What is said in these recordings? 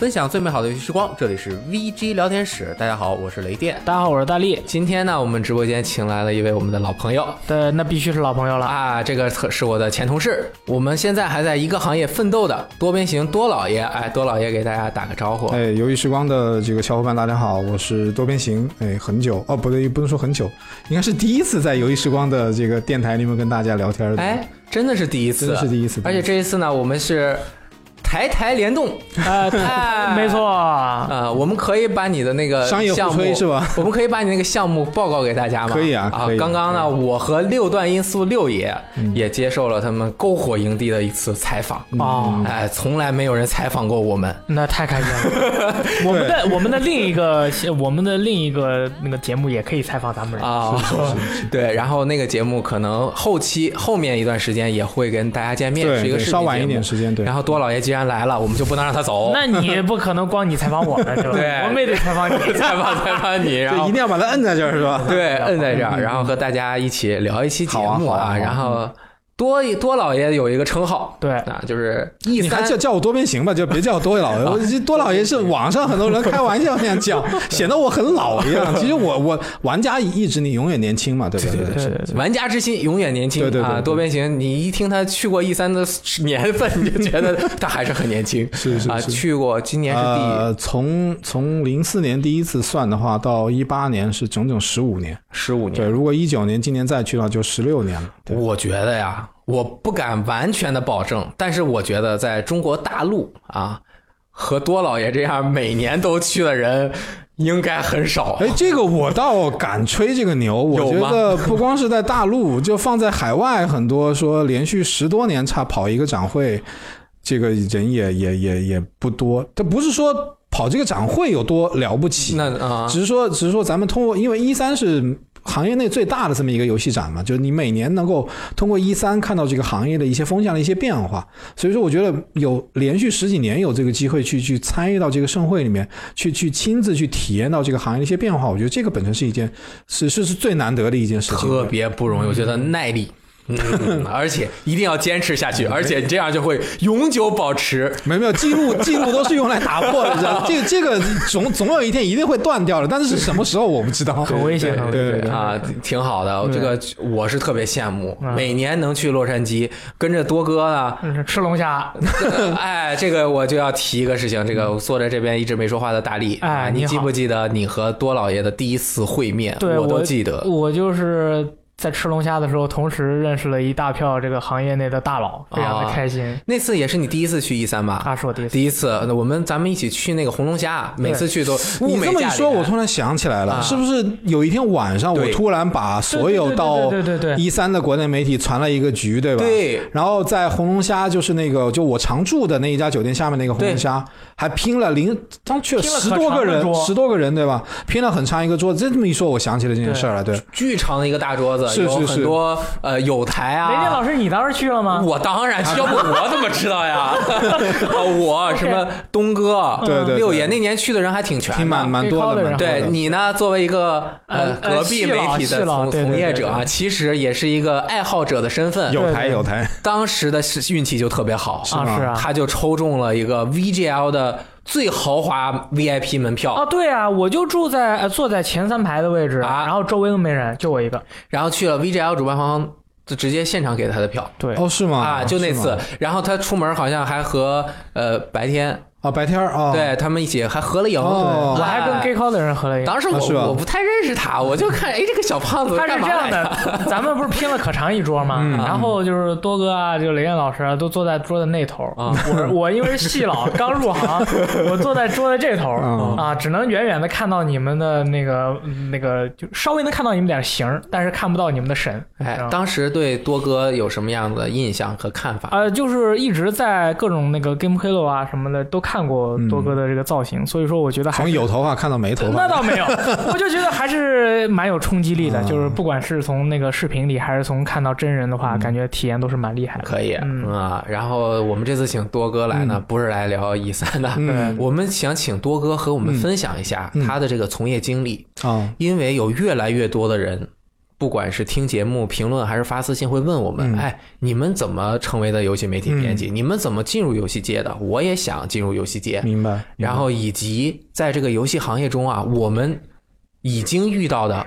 分享最美好的游戏时光，这里是 VG 聊天室。大家好，我是雷电。大家好，我是大力。今天呢，我们直播间请来了一位我们的老朋友对，那必须是老朋友了。啊，这个是我的前同事，我们现在还在一个行业奋斗的多边形多老爷。哎，多老爷给大家打个招呼。哎，游戏时光的这个小伙伴，大家好，我是多边形。哎，很久哦，不对，不能说很久，应该是第一次在游戏时光的这个电台里面跟大家聊天的。哎，真的是第一次，真的是第一次。而且这一次呢，我们是。台台联动，哎，没错，呃，我们可以把你的那个商业互吹是吧？我们可以把你那个项目报告给大家吗？可以啊，啊，刚刚呢，我和六段音速六爷也接受了他们篝火营地的一次采访啊，哎，从来没有人采访过我们，那太开心了。我们的我们的另一个我们的另一个那个节目也可以采访咱们啊，对，然后那个节目可能后期后面一段时间也会跟大家见面，是一个稍晚一点时间，对。然后多老爷既然来了，我们就不能让他走。那你不可能光你采访我们，对吧？对，我们也得采访你，采访采访你，然后一定要把他摁在这儿，是吧？对，摁在这儿，然后和大家一起聊一期节目啊，然后。多多老爷有一个称号，对啊，就是 E 三，叫叫我多边形吧，就别叫我多老爷。我多老爷是 网上很多人开玩笑那样叫，显得我很老一样。其实我我玩家意志你永远年轻嘛，对对对对，玩家之心永远年轻。对对啊，多边形，你一听他去过 E 三的年份，你就觉得他还是很年轻。是是啊，去过，今年是第呃，从从零四年第一次算的话，到一八年是整整十五年，十五年。对，如果一九年今年再去的话，就十六年了。我觉得呀。我不敢完全的保证，但是我觉得在中国大陆啊，和多老爷这样每年都去的人应该很少。哎，这个我倒敢吹这个牛。我觉得不光是在大陆，就放在海外，很多说连续十多年差跑一个展会，这个人也也也也不多。他不是说跑这个展会有多了不起，那啊，只是说只是说咱们通过，因为一三是。行业内最大的这么一个游戏展嘛，就是你每年能够通过一三看到这个行业的一些风向的一些变化，所以说我觉得有连续十几年有这个机会去去参与到这个盛会里面，去去亲自去体验到这个行业的一些变化，我觉得这个本身是一件是是是最难得的一件事情，特别不容易，我觉得耐力。而且一定要坚持下去，而且这样就会永久保持。没有没有记录，记录都是用来打破的，这 个这个总总有一天一定会断掉的，但是是什么时候我不知道，很危险，对对对啊，挺好的，这个我是特别羡慕，每年能去洛杉矶跟着多哥呢吃龙虾。哎，这个我就要提一个事情，这个坐在这边一直没说话的大力，哎，你记不记得你和多老爷的第一次会面？对，我都记得，我就是。在吃龙虾的时候，同时认识了一大票这个行业内的大佬，非常的开心。那次也是你第一次去一三吧？他，是我第一次。第一次，我们咱们一起去那个红龙虾，每次去都你这么一说，我突然想起来了，是不是有一天晚上，我突然把所有到一三的国内媒体传了一个局，对吧？对。然后在红龙虾，就是那个就我常住的那一家酒店下面那个红龙虾，还拼了零，当去了十多个人，十多个人，对吧？拼了很长一个桌子。这么一说，我想起了这件事了，对。巨长的一个大桌子，是是是。多呃有台啊！雷电老师，你当时去了吗？我当然去，要不我怎么知道呀？我 什么东哥，对对，六爷那年去的人还挺全，挺蛮蛮多的。对你呢，作为一个呃隔壁媒体的从从业者啊，其实也是一个爱好者的身份。有台有台，当时的是运气就特别好，是吗？他就抽中了一个 VGL 的最豪华 VIP 门票。哦，对啊，我就住在坐在前三排的位置啊，然后周围都没人，就我一个。然后去了 VGL 主办方。就直接现场给他的票，对，哦，是吗？啊，就那次，然后他出门好像还和呃白天。啊，白天啊，对他们一起还合了影，我还跟 Gay Call 的人合了影。当时我我不太认识他，我就看，哎，这个小胖子他是这样的，咱们不是拼了可长一桌吗？然后就是多哥啊，就雷燕老师都坐在桌的那头啊。我我因为是戏老，刚入行，我坐在桌的这头啊，只能远远的看到你们的那个那个，就稍微能看到你们点形，但是看不到你们的神。哎，当时对多哥有什么样的印象和看法？呃，就是一直在各种那个 Game Hello 啊什么的都看。过多哥的这个造型，所以说我觉得从有头发看到没头发，那倒没有，我就觉得还是蛮有冲击力的。就是不管是从那个视频里，还是从看到真人的话，感觉体验都是蛮厉害的。可以啊，然后我们这次请多哥来呢，不是来聊一三的，我们想请多哥和我们分享一下他的这个从业经历啊，因为有越来越多的人。不管是听节目、评论还是发私信，会问我们：嗯哎，你们怎么成为的游戏媒体编辑？你们怎么进入游戏界的？我也想进入游戏界。明白。然后以及在这个游戏行业中啊，我们已经遇到的，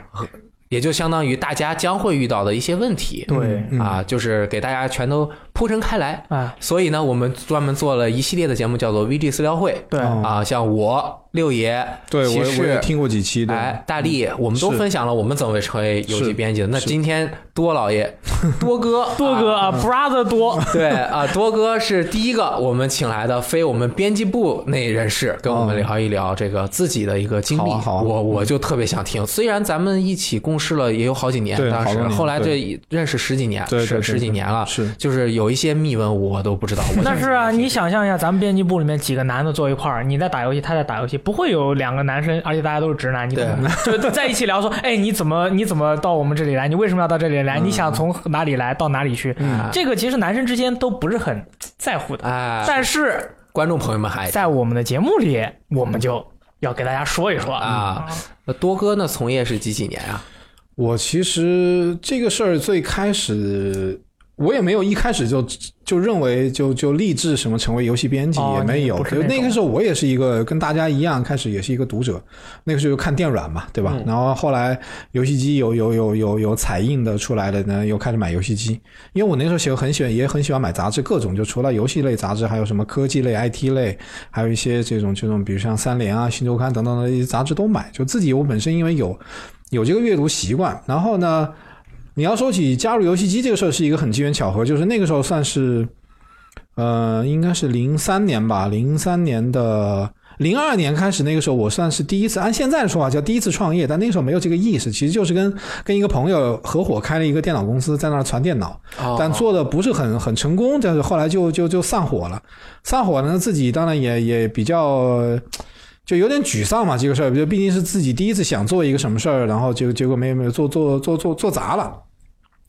也就相当于大家将会遇到的一些问题。对嗯啊，就是给大家全都铺陈开来。啊，所以呢，我们专门做了一系列的节目，叫做 VG 私聊会。对，哦啊，像我六爷，对我骑我也，听过几期的，哎，大力，我们都分享了我们怎么成为游戏编辑的。那今天多老爷，多哥，多哥啊，brother 多，对啊，多哥是第一个我们请来的非我们编辑部内人士，跟我们聊一聊这个自己的一个经历。我我就特别想听，虽然咱们一起共事了也有好几年，当时后来对这认识十几年，是十几年了，是就是有一些秘闻我都不知道。那是啊，你想象一下，咱们编辑部里面几个男的坐一块儿，你在打游戏，他在打游戏，不会有两个男生，而且大家都是直男，你可能 就在一起聊说，哎，你怎么你怎么到我们这里来？你为什么要到这里来？你想从哪里来到哪里去？这个其实男生之间都不是很在乎的，哎，但是观众朋友们还在我们的节目里，我们就要给大家说一说啊，那多哥呢？从业是几几年啊？我其实这个事儿最开始，我也没有一开始就就认为就就立志什么成为游戏编辑，哦也没有。就那个时候我也是一个跟大家一样，开始也是一个读者。那个时候看电软嘛，对吧？然后后来游戏机有有有有有彩印的出来的呢，又开始买游戏机。因为我那时候喜欢很喜欢也很喜欢买杂志，各种就除了游戏类杂志，还有什么科技类、IT 类，还有一些这种这种，比如像三联啊、新周刊等等的一些杂志都买。就自己我本身因为有有这个阅读习惯，然后呢，你要说起加入游戏机这个事儿，是一个很机缘巧合，就是那个时候算是，呃，应该是零三年吧，零三年的零二年开始，那个时候我算是第一次，按现在的说法叫第一次创业，但那个时候没有这个意识，其实就是跟跟一个朋友合伙开了一个电脑公司，在那儿传电脑，哦但做的不是很很成功，但是后来就就就散伙了。散伙呢，自己当然也也比较就有点沮丧嘛，这个事儿，就毕竟是自己第一次想做一个什么事儿，然后结结果没有没有做做做做做砸了。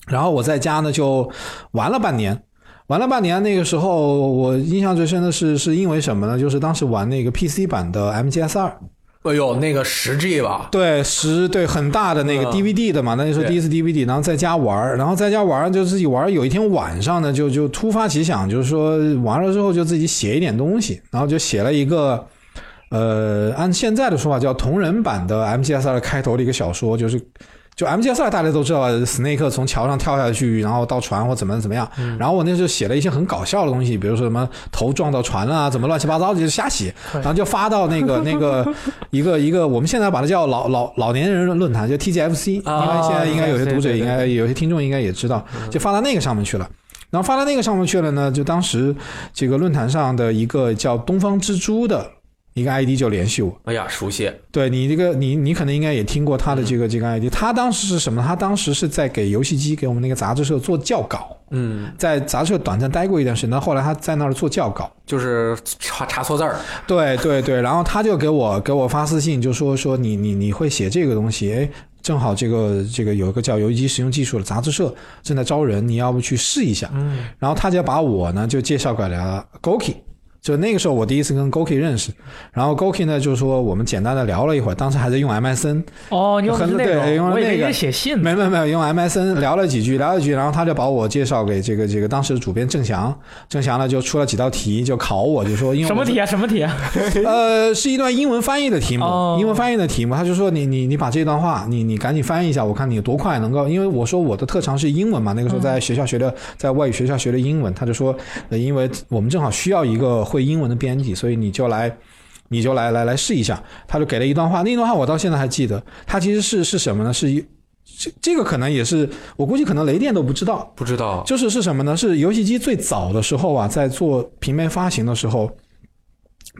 然后我在家呢就玩了半年，玩了半年。那个时候我印象最深的是是因为什么呢？就是当时玩那个 PC 版的 MGS 二，哎呦，那个十 G 吧，对，十对很大的那个嗯 DVD 的嘛，那时候第一次 DVD，然后在家玩儿，然后在家玩儿就自己玩儿。有一天晚上呢，就就突发奇想，就是说玩了之后就自己写一点东西，然后就写了一个，呃，按现在的说法叫同人版的 MGS 二开头的一个小说，就是。就 MGS 二大家都知道，Snake 从桥上跳下去，然后到船或怎么怎么样。然后我那时候写了一些很搞笑的东西，比如说什么头撞到船啊，怎么乱七八糟的，就瞎写，然后就发到那个 那个一个一个我们现在把它叫老老老年人论坛，就 TGFC，因啊为现在应该有些读者应该有些听众应该也知道，就发到那个上面去了。然后发到那个上面去了呢，就当时这个论坛上的一个叫东方之珠的一个 ID 就联系我，哎呀，熟悉，对你这个你你可能应该也听过他的这个这个 ID，他当时是什么？他当时是在给游戏机给我们那个杂志社做校稿，嗯，在杂志社短暂待过一段时间，但后来他在那儿做校稿。就是查查错字儿，对对对，然后他就给我给我发私信，就说说你你你会写这个东西，哎，正好这个这个有一个叫游戏机使用技术的杂志社正在招人，你要不去试一下？嗯，然后他就把我呢就介绍给了 Goki。就那个时候，我第一次跟 Goki 认识，然后 Goki 呢就说我们简单的聊了一会儿，当时还在用 MSN，哦，你用那对，用那个写信。没没没有用 MSN 聊了几句，聊了几句，然后他就把我介绍给这个这个当时的主编郑翔，郑翔呢就出了几道题，就考我，就说因为什么题啊？什么题啊？呃，是一段英文翻译的题目，哦英文翻译的题目。他就说你你你把这段话，你你赶紧翻译一下，我看你有多快能够。因为我说我的特长是英文嘛，那个时候在学校学的，在外语学校学的英文。他就说，呃，因为我们正好需要一个会英文的编辑，所以你就来。你就来来来试一下，他就给了一段话，那段话我到现在还记得。他其实是是什么呢？是一这这个可能也是我估计可能雷电都不知道，不知道，就是是什么呢？是游戏机最早的时候啊，在做平面发行的时候，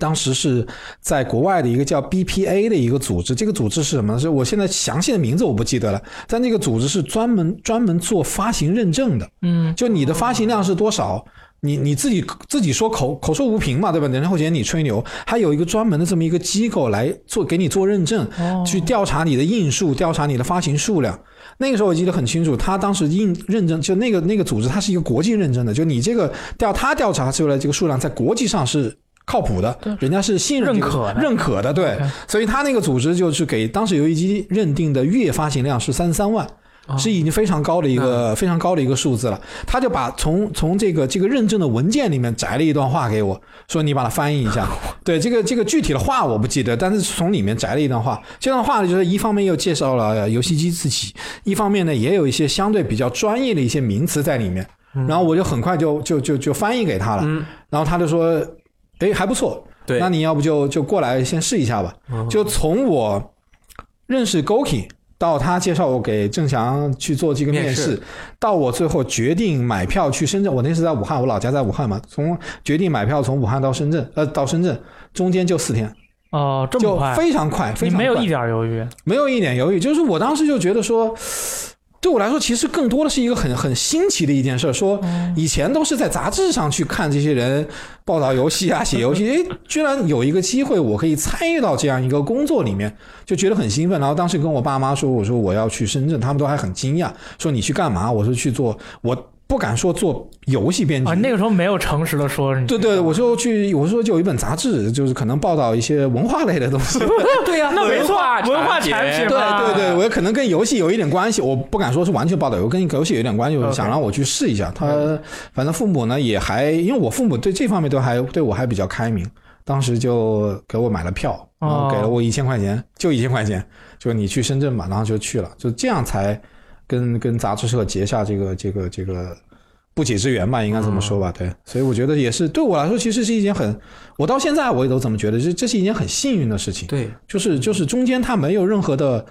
当时是在国外的一个叫 BPA 的一个组织。这个组织是什么呢？是我现在详细的名字我不记得了，但那个组织是专门专门做发行认证的。嗯，就你的发行量是多少，你你自己自己说口口说无凭嘛，对吧？然后嫌你吹牛，还有一个专门的这么一个机构来做给你做认证，哦去调查你的印数，调查你的发行数量。那个时候我记得很清楚，他当时印认证就那个那个组织，它是一个国际认证的，就你这个调他调查出来这个数量在国际上是。靠谱的，人家是信任这个认可的认可的，对所以他那个组织就是给当时游戏机认定的月发行量是三十三万，是已经非常高的一个、非常高的一个数字了。他就把从从这个这个认证的文件里面摘了一段话给我，说你把它翻译一下。对这个这个具体的话我不记得，但是从里面摘了一段话。这段话呢，就是一方面又介绍了游戏机自己，一方面呢也有一些相对比较专业的一些名词在里面。然后我就很快就就就就翻译给他了，然后他就说，哎还不错，对那你要不就就过来先试一下吧。就从我认识 Goki 到他介绍我给郑翔去做这个面试，到我最后决定买票去深圳，我那时在武汉，我老家在武汉嘛，从决定买票从武汉到深圳，呃，到深圳中间就四天，哦，这么就快，非常快，非常快。你没有一点犹豫。没有一点犹豫，就是我当时就觉得说，对我来说，其实更多的是一个很很新奇的一件事儿。说以前都是在杂志上去看这些人报道游戏啊、写游戏，诶，居然有一个机会我可以参与到这样一个工作里面，就觉得很兴奋。然后当时跟我爸妈说，我说我要去深圳，他们都还很惊讶，说你去干嘛？我说去做，我不敢说做游戏编辑。啊，那个时候没有诚实的说，对对，我就去，我说就有一本杂志，就是可能报道一些文化类的东西。对呀、那没错。文化产品对对对，我可能跟游戏有一点关系，我不敢说是完全报道，我跟游戏有一点关系，我想让我去试一下。他反正父母呢也还，因为我父母对这方面都还对我还比较开明，当时就给我买了票，然后给了我一千块钱，就一千块钱，就你去深圳吧，然后就去了，就这样才跟跟杂志社结下这个这个这个。不解之缘吧，应该这么说吧，对，所以我觉得也是对我来说，其实是一件很，我到现在我也都这么觉得，这这是一件很幸运的事情。对，就是就是中间他没有任何的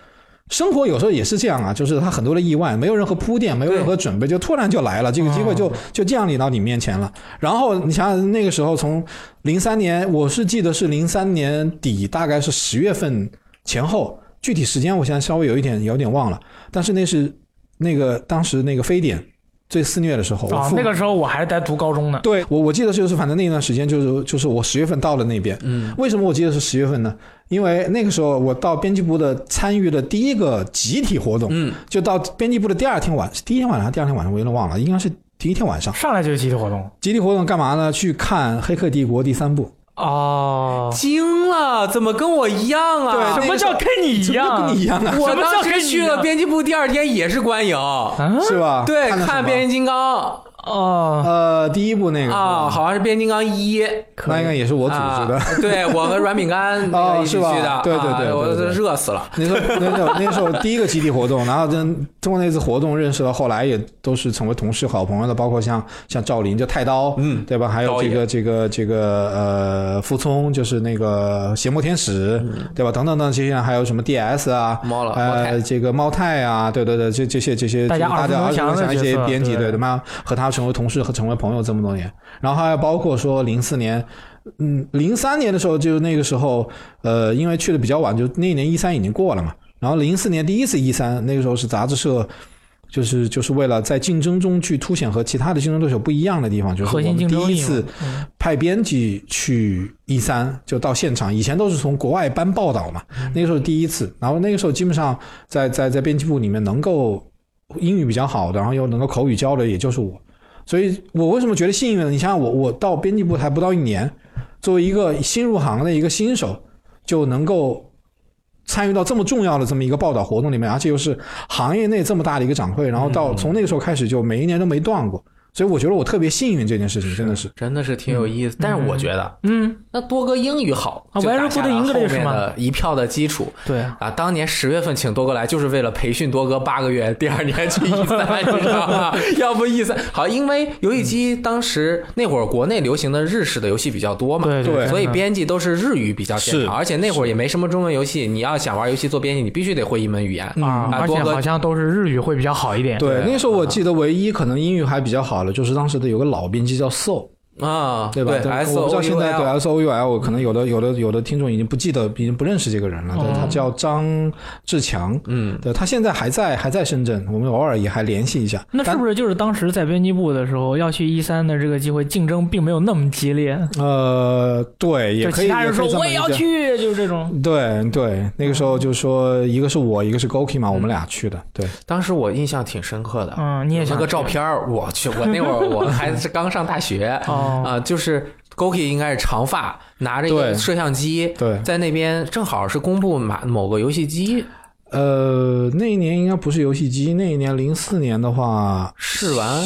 生活，有时候也是这样啊，就是他很多的意外，没有任何铺垫，没有任何准备，就突然就来了，这个机会就就降临到你面前了。然后你想想那个时候，从零三年，我是记得是零三年底，大概是十月份前后，具体时间我现在稍微有一点有点忘了，但是那是那个当时那个非典最肆虐的时候，啊，父那个时候我还在读高中呢。对我我记得就是，反正那段时间就是就是我十月份到了那边。嗯，为什么我记得是十月份呢？因为那个时候我到编辑部的参与的第一个集体活动，嗯，就到编辑部的第二天晚，是第一天晚上还是第二天晚上，我有点忘了，应该是第一天晚上。上来就是集体活动集体活动干嘛呢？去看《黑客帝国》第三部。哦。惊了，怎么跟我一样啊？什么叫跟你一样？跟你一样啊？我当时去了编辑部，第二天也是观影，啊？是吧？对，看变形金刚哦，呃第一部那个啊，好像是变形金刚一，那应该也是我组织的。啊对我和软饼干 那个一起哦是的，对对对啊我热死了。那时候，那时候那时候第一个集体活动，然后跟通过那次活动认识了，后来也都是成为同事、好朋友的，包括像像赵林，就太刀，嗯。对吧？还有这个这个这个呃，傅聪，就是那个邪魔天使，对吧？等等等这些人，还有什么 DS 啊，猫了呃，这个猫太啊，对对对，这这些这些大家大家耳熟能详的耳熟能详一些编辑，对对。吗和他成为同事和成为朋友这么多年，然后还有包括说零四年。嗯，零三年的时候，就那个时候，呃，因为去的比较晚，就那一年一三已经过了嘛。然后零四年第一次一三，那个时候是杂志社，就是就是为了在竞争中去凸显和其他的竞争对手不一样的地方，就是我们第一次嗯派编辑去一三，就到现场。以前都是从国外搬报道嘛，那个时候第一次。然后那个时候基本上在在在编辑部里面能够英语比较好的，然后又能够口语交流，也就是我。所以我为什么觉得幸运呢？你想想我，我到编辑部还不到一年，作为一个新入行的一个新手，就能够参与到这么重要的这么一个报道活动里面，而且又是行业内这么大的一个展会，然后到从那个时候开始就每一年都没断过，所以我觉得我特别幸运这件事情，真的是。真的是挺有意思，但是我觉得嗯，那多哥英语好，啊就打 very 下 good 了 English 后面的一票的基础。对，啊，当年十月份请多哥来，就是为了培训多哥八个月，第二年去 E 三，你知道吗？要不 E 三。好，因为游戏机当时那会儿国内流行的日式的游戏比较多嘛，对对所以编辑都是日语比较擅是长，而且那会儿也没什么中文游戏，你要想玩游戏做编辑，你必须得会一门语言。嗯啊，而且好像都是日语会比较好一点。对，对。那时候我记得唯一可能英语还比较好就是当时的有个老编辑叫 So，啊，对吧？对，S 我不知道现在对 S O U L，可能有的有的有的听众已经不记得，已经不认识这个人了。对，他叫张志强，嗯，对他现在还在还在深圳，我们偶尔也还联系一下。那是不是就是当时在编辑部的时候要去一三的这个机会，竞争并没有那么激烈？呃，对，也可以。其他人说我也要。去，就是这种。对对，那个时候就说一个是我，一个是 Goki 嘛，我们俩去的。对，当时我印象挺深刻的，嗯，你也想有那个照片，我去，我那会儿我还是刚上大学哦啊，就是 Goki 应该是长发，拿着一个摄像机，对。在那边正好是公布马某个游戏机，呃，那一年应该不是游戏机，那一年零四年的话，试玩，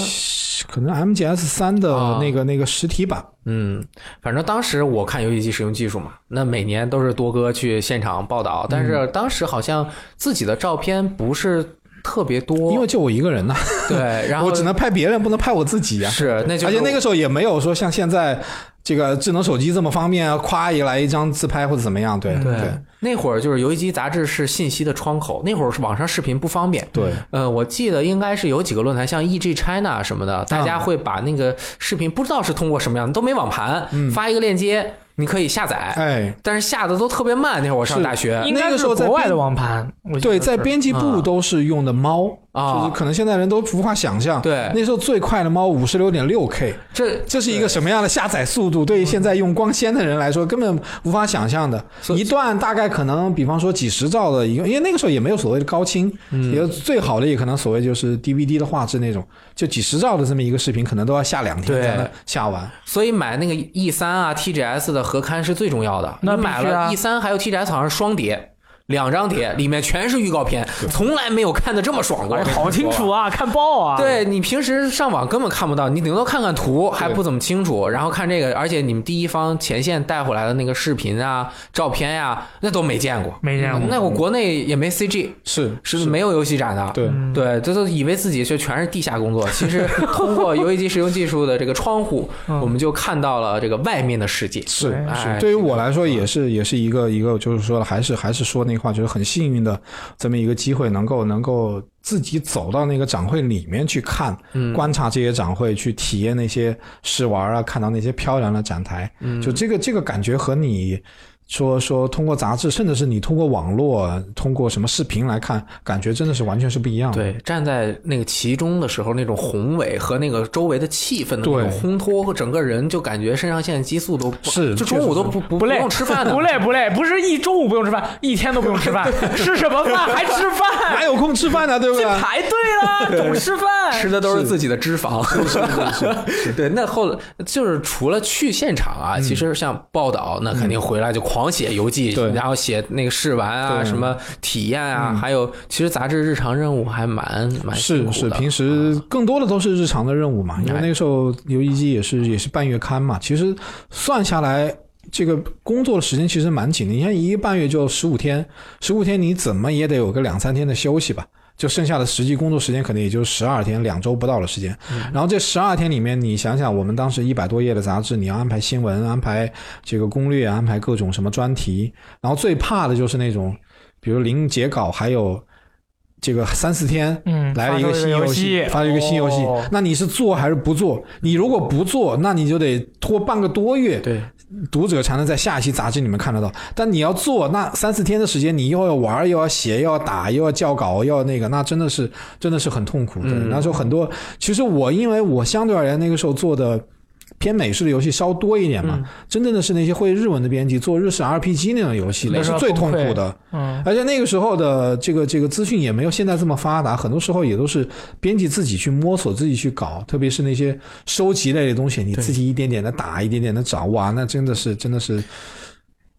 可能 MGS 三的啊。那个、那个实体版。嗯，反正当时我看游戏机使用技术嘛，那每年都是多哥去现场报道，但是当时好像自己的照片不是特别多，因为就我一个人呐，对，然后我只能拍别人，不能拍我自己呀、是那就是而且那个时候也没有说像现在这个智能手机这么方便啊，夸一来一张自拍或者怎么样，对对对。那会儿就是游戏机杂志是信息的窗口，那会儿是网上视频不方便。对，呃，我记得应该是有几个论坛，像 EG China 什么的，大家会把那个视频不知道是通过什么样的，都没网盘，发一个链接，你可以下载，哎，但是下的都特别慢。那会儿我上大学，那个时候在国外的网盘，对，在编辑啊部都是用的猫，啊就是可能现在人都无法想象，对那时候最快的猫五十六点六 K，这这是一个什么样的下载速度？对于现在用光纤的人来说，根本无法想象的。一段大概可能，比方说几十兆的一个，因为那个时候也没有所谓的高清，嗯也最好的也可能所谓就是 DVD 的画质那种，就几十兆的这么一个视频，可能都要下两天才能下完。所以买那个 E 三啊、TGS 的合刊是最重要的。那买了 E 三还有 TGS 好像是双碟，两张碟里面全是预告片，从来没有看的这么爽过。哎，好清楚啊，看爆啊，对你平时上网根本看不到，你顶多看看图还不怎么清楚，然后看这个，而且你们第一方前线带回来的那个视频啊、照片呀、那都没见过，没见过。那我国内也没 CG，是是没有游戏展的。对，对，这都以为自己就全是地下工作，其实 通过游戏机使用技术的这个窗户，嗯。我们就看到了这个外面的世界。是哎是，对于我来说也是也是一个一个，就是说还是还是说那话，就是很幸运的这么一个机会，能够能够自己走到那个展会里面去看，嗯观察这些展会，去体验那些试玩啊，看到那些漂亮的展台，嗯就这个这个感觉和你。说说通过杂志，甚至是你通过网络、通过什么视频来看，感觉真的是完全是不一样的。对，站在那个其中的时候，那种宏伟和那个周围的气氛的那种烘托，和整个人就感觉肾上腺激素都不是就中午都不不不累用吃饭的，不累不累，不是一中午不用吃饭，一天都不用吃饭，吃什么饭还吃饭？哪有空吃饭呢？对不对？排队了，总吃饭，吃的都是自己的脂肪。是是是，对。那后就是除了去现场啊，其实像报道，那肯定回来就狂写游记，对。然后写那个试玩啊，什么体验啊，还有其实杂志日常任务还蛮蛮辛是是，平时更多的都是日常的任务嘛，因为哎那个时候游戏机也是也是半月刊嘛，其实算下来。这个工作的时间其实蛮紧的，你看一个半月就十五天，十五天你怎么也得有个两三天的休息吧，就剩下的实际工作时间可能也就十二天，两周不到的时间。然后这十二天里面，你想想，我们当时一百多页的杂志，你要安排新闻，安排这个攻略，安排各种什么专题，然后最怕的就是那种，比如临截稿还有这个三四天，嗯，来了一个新游戏，发了一个新游戏，哦。那你是做还是不做？你如果不做，那你就得拖半个多月，对，读者才能在下一期杂志里面看得到。但你要做，那三四天的时间，你又要玩，又要写，又要打，又要校稿，又要那个，那真的是真的是很痛苦的。嗯那时候很多，其实我因为我相对而言那个时候做的。偏美式的游戏稍多一点嘛，真正的是那些会日文的编辑做日式 RPG 那种游戏，那是最痛苦的。嗯，而且那个时候的这个这个资讯也没有现在这么发达，很多时候也都是编辑自己去摸索、自己去搞，特别是那些收集类的东西，你自己一点点的打，一点点的找，哇，那真的是真的是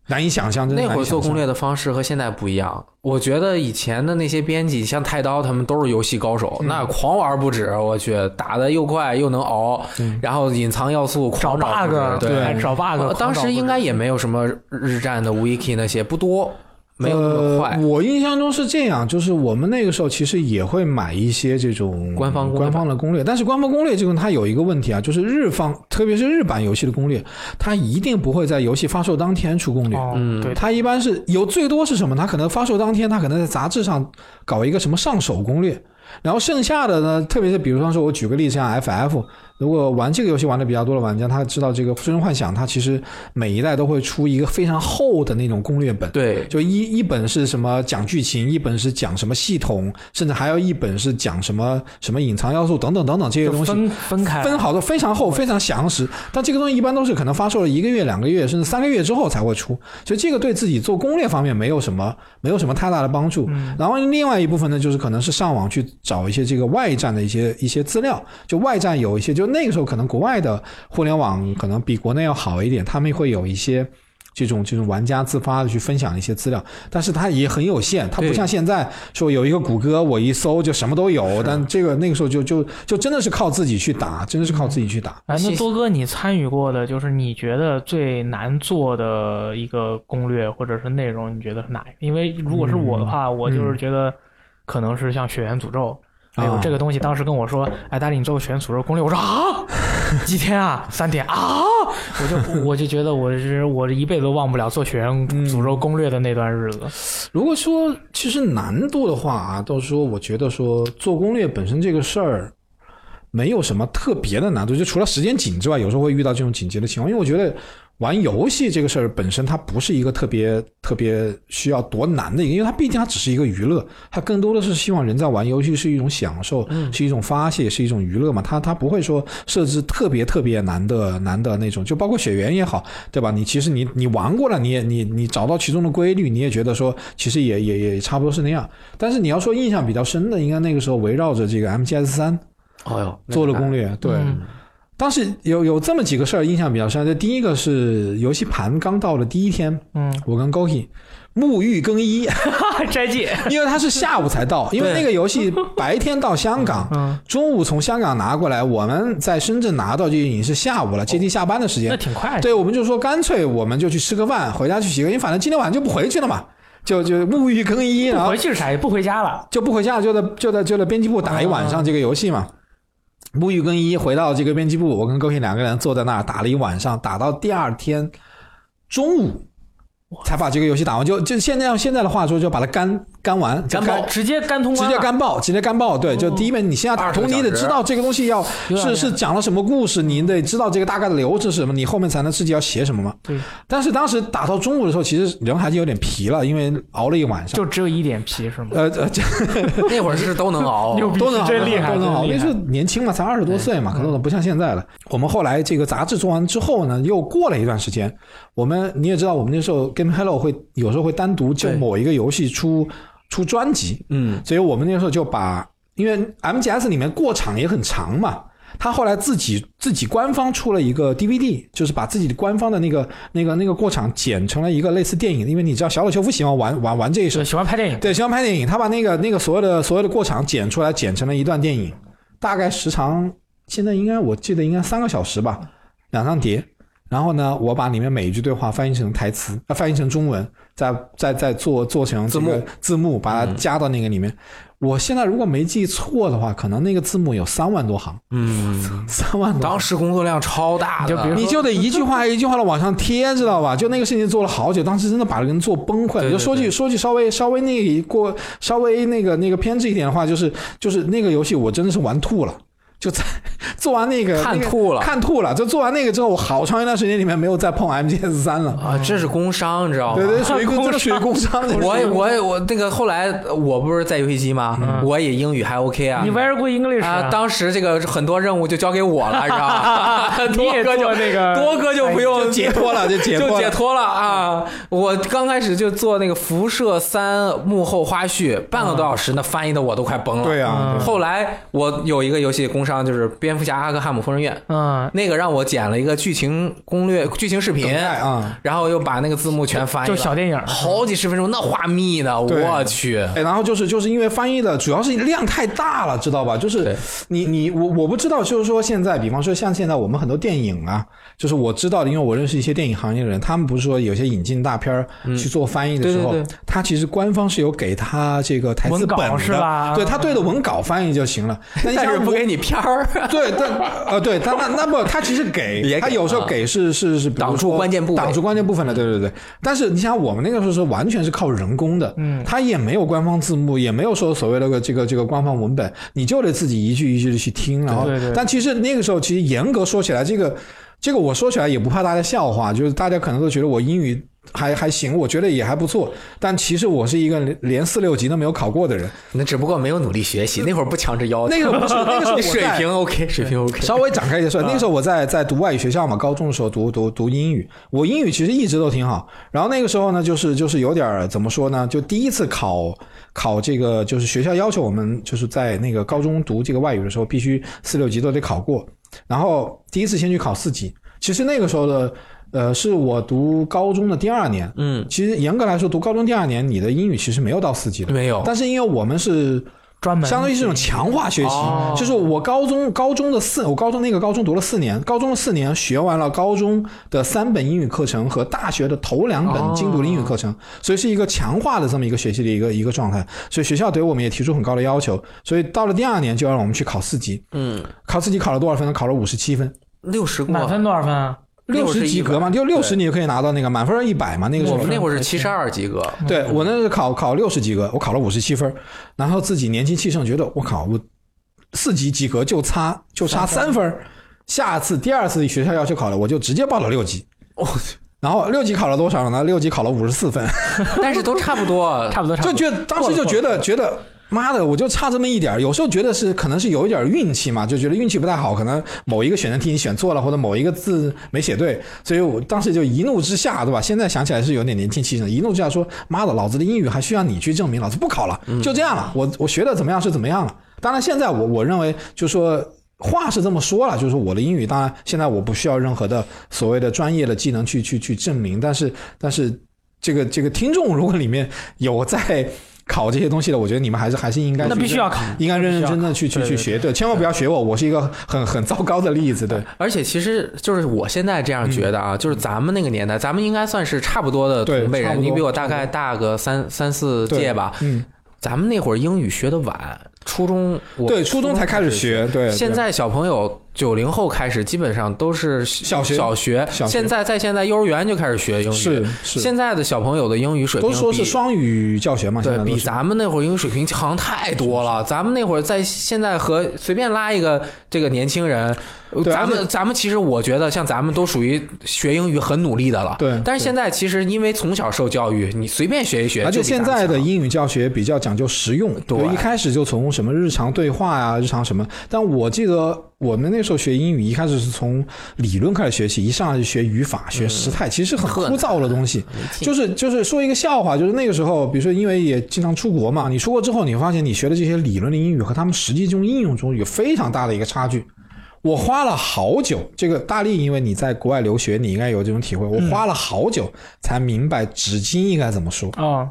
难以想象。那会做攻略的方式和现在不一样。我觉得以前的那些编辑，像太刀他们都是游戏高手，那狂玩不止。我去，打的又快又能熬，然后隐藏要素找狂找 bug，对，还找 bug，呃当时应该也没有什么日战的 wiki 那些不多，没有那么快呃。。我印象中是这样，就是我们那个时候其实也会买一些这种官方官方的攻略，但是官方攻略这个它有一个问题啊，就是日方特别是日版游戏的攻略，它一定不会在游戏发售当天出攻略。哦，嗯对，它一般是有最多是什么？它可能发售当天，它可能在杂志上搞一个什么上手攻略，然后剩下的呢，特别是比如说，我举个例子，像 FF，如果玩这个游戏玩的比较多的玩家，他知道这个《最终幻想》，它其实每一代都会出一个非常厚的那种攻略本。对，就一一本是什么讲剧情，一本是讲什么系统，甚至还有一本是讲什么什么隐藏要素等等等等这些东西。分分开分好的非常厚、非常详实，但这个东西一般都是可能发售了一个月、两个月，甚至三个月之后才会出，所以这个对自己做攻略方面没有什么没有什么太大的帮助。然后另外一部分呢，就是可能是上网去找一些这个外站的一些一些资料，就外站有一些，就那个时候可能国外的互联网可能比国内要好一点，他们会有一些。这种这种玩家自发的去分享一些资料，但是它也很有限，它不像现在说有一个谷歌，我一搜就什么都有，但这个那个时候就就就真的是靠自己去打，真的是靠自己去打。那多哥，你参与过的就是你觉得最难做的一个攻略或者是内容，你觉得是哪一个？因为如果是我的话，我就是觉得可能是像《血缘诅咒》。哎呦，啊。这个东西当时跟我说，哎，大力，你做个血缘诅咒攻略，我说啊，几天啊，三天啊，我就我就觉得我是我这一辈子都忘不了做血缘诅咒攻略的那段日子。如果说其实难度的话啊，到时候我觉得说做攻略本身这个事儿没有什么特别的难度，就除了时间紧之外，有时候会遇到这种紧急的情况。因为我觉得玩游戏这个事儿本身它不是一个特别特别需要多难的一个，因为它毕竟它只是一个娱乐，它更多的是希望人在玩游戏是一种享受，是一种发泄，是一种娱乐嘛。它它不会说设置特别特别难的难的那种，就包括血缘也好，对吧？你其实你你玩过了，你也你你找到其中的规律，你也觉得说其实也也也差不多是那样。但是你要说印象比较深的，应该那个时候围绕着这个 MGS 三哦哟，做了攻略，对。嗯当时有有这么几个事儿印象比较深，这第一个是游戏盘刚到的第一天，嗯，我跟 Goki 沐浴更衣，斋戒，因为他是下午才到，因为那个游戏白天到香港，嗯，中午从香港拿过来，我们在深圳拿到就已经是下午了，接近下班的时间那。挺快的。对，我们就说干脆我们就去吃个饭，回家去洗个，因为反正今天晚上就不回去了嘛，就就沐浴更衣，然后不回去是啥？也不回家了。就不回家，就在就在就在编辑部打一晚上这个游戏嘛。沐浴更衣，回到这个编辑部，我跟高鑫两个人坐在那儿打了一晚上，打到第二天中午才把这个游戏打完。就就现在用现在的话说，就把它干干完，干爆直接干通直，接干爆，直接干爆。对，就第一遍你先要打通，20个小时你得知道这个东西要是是讲了什么故事，你得知道这个大概的流程是什么，你后面才能自己要写什么嘛。对，但是当时打到中午的时候，其实人还是有点疲了，因为熬了一晚上。就只有一点疲是吗？呃 那会儿是都能熬，都能熬，真厉害都能熬。那时候年轻嘛，才二十多岁嘛，可能不像现在了。我们后来这个杂志做完之后呢，又过了一段时间，我们你也知道，我们那时候 Game Hello 会有时候会单独就某一个游戏出出专辑，嗯，所以我们那时候就把，因为 MGS 里面过场也很长嘛。他后来自己自己官方出了一个 DVD，就是把自己的官方的那个那个那个过场剪成了一个类似电影，因为你知道小岛秀夫喜欢玩玩玩这一手，喜欢拍电影，对，喜欢拍电影，他把那个那个所有的所有的过场剪出来，剪成了一段电影，大概时长现在应该我记得应该三个小时吧，两张碟。然后呢，我把里面每一句对话翻译成台词，呃，翻译成中文，再再再做做成字幕字幕，把它加到那个里面。我现在如果没记错的话，可能那个字幕有三万多行，嗯，三万多行。当时工作量超大的，你就比如你就得一句话 一句话的往上贴，知道吧？就那个事情做了好久，当时真的把人做崩溃了。对对就说句说句稍微稍微那个过稍微那个那个偏执一点的话，就是就是那个游戏我真的是玩吐了。就在 做完那个看吐了那个看吐了。就做完那个之后，我好长一段时间里面没有再碰 MGS 三了。啊，这是工伤，你知道吗？对对，属于 工，这属于工伤。我也我也我那个后来我不是在游戏机吗？我也英语还 OK 啊你。very good English 啊，当时这个很多任务就交给我了，你知道吗？你多哥就那个多哥就不用就解脱了，就解脱解脱了啊！我刚开始就做那个辐射三幕后花絮，半个多小时，那翻译的我都快崩了。对啊，嗯后来我有一个游戏工伤，就是蝙蝠侠阿克汉姆疯人院，嗯，那个让我剪了一个剧情攻略、剧情视频啊。然后又把那个字幕全翻译了，就小电影，好几十分钟，那画密的，我去。哎，然后就是就是因为翻译的主要是量太大了，知道吧？就是你你我我不知道，就是说现在，比方说像现在我们很多电影啊，就是我知道的，因为我认识一些电影行业的人，他们不是说有些引进大片儿去做翻译的时候，嗯对对对他其实官方是有给他这个台词稿本的，是吧对他对着文稿翻译就行了。但 是不给你片儿，对，但呃，对，他那那不，他其实给，给他有时候啊给是是是，挡住关键部位挡住关键部分的，对对对。但是你想，我们那个时候是完全是靠人工的，嗯他也没有官方字幕，也没有说所谓的这个这个官方文本，你就得自己一句一句的去听，然后，对对但其实那个时候，其实严格说起来，这个这个我说起来也不怕大家笑话，就是大家可能都觉得我英语。还还行，我觉得也还不错，但其实我是一个连连四六级都没有考过的人。那只不过没有努力学习，那会儿不强制要求。那个不是那个时候 水平 OK，水平 OK。稍微展开一些说，那个时候我在在读外语学校嘛，高中的时候读读读英语，我英语其实一直都挺好。然后那个时候呢，就是就是有点儿怎么说呢，就第一次考考这个，就是学校要求我们就是在那个高中读这个外语的时候，必须四六级都得考过。然后第一次先去考四级，其实那个时候的，呃，是我读高中的第二年。嗯，其实严格来说，读高中第二年，你的英语其实没有到四级的。没有，但是因为我们是专门相当于是一种强化学习，哦就是我高中高中的四，我高中那个高中读了四年，高中的四年学完了高中的三本英语课程和大学的头两哦本精读的英语课程，所以是一个强化的这么一个学习的一个一个状态。所以学校对我们也提出很高的要求，所以到了第二年就要让我们去考四级，嗯，考四级考了多少分呢？考了五十七分，六十过，满分多少分啊？六十及格嘛，就六十你就可以拿到那个满分一百嘛，那个时候我们那会儿是七十二及格，对我那是考考六十及格，我考了五十七分，然后自己年轻气盛，觉得我靠，我四级及格就差就差三分，下次第二次学校要求考了，我就直接报了六级。然后六级考了多少呢？六级考了五十四分，但是都差不多，差不多，差不多。就觉得当时就觉得觉得妈的，我就差这么一点儿有时候觉得是可能是有一点运气嘛，就觉得运气不太好，可能某一个选择题你选错了，或者某一个字没写对，所以我当时就一怒之下，对吧？现在想起来是有点年轻气盛，一怒之下说：“妈的，老子的英语还需要你去证明，老子不考了，就这样了，我我学的怎么样是怎么样了。”当然，现在我我认为就是说。话是这么说了，就是我的英语，当然现在我不需要任何的所谓的专业的技能去去去证明，但是但是这个这个听众如果里面有在考这些东西的，我觉得你们还是还是应该那去必须要考，应该认认真真的去去去学，对，千万不要学我，我是一个很很糟糕的例子，对，而且其实就是我现在这样觉得啊，就是咱们那个年代，咱们应该算是差不多的对同辈人，你比我大概大个三三四届吧。嗯，咱们那会儿英语学的晚，初中我对，初中才开始学，对，现在小朋友九零后开始，基本上都是小学小学，现在在现在幼儿园就开始学英语。是是，现在的小朋友的英语水平都说是双语教学嘛，现对比咱们那会儿英语水平强太多了。咱们那会儿在现在和随便拉一个这个年轻人，呃咱们咱们其实我觉得像咱们都属于学英语很努力的了。对但是现在其实因为从小受教育，你随便学一学，而且现在的英语教学比较讲究实用，对。一开始就从什么日常对话呀、日常什么。但我记得我们那时候学英语，一开始是从理论开始学起，一上来就学语法、学时态，其实很枯燥的东西。就是就是说一个笑话，就是那个时候，比如说因为也经常出国嘛，你出国之后，你会发现你学的这些理论的英语和他们实际中应用中有非常大的一个差距。我花了好久，这个大力，因为你在国外留学，你应该有这种体会。我花了好久才明白纸巾应该怎么说。哦，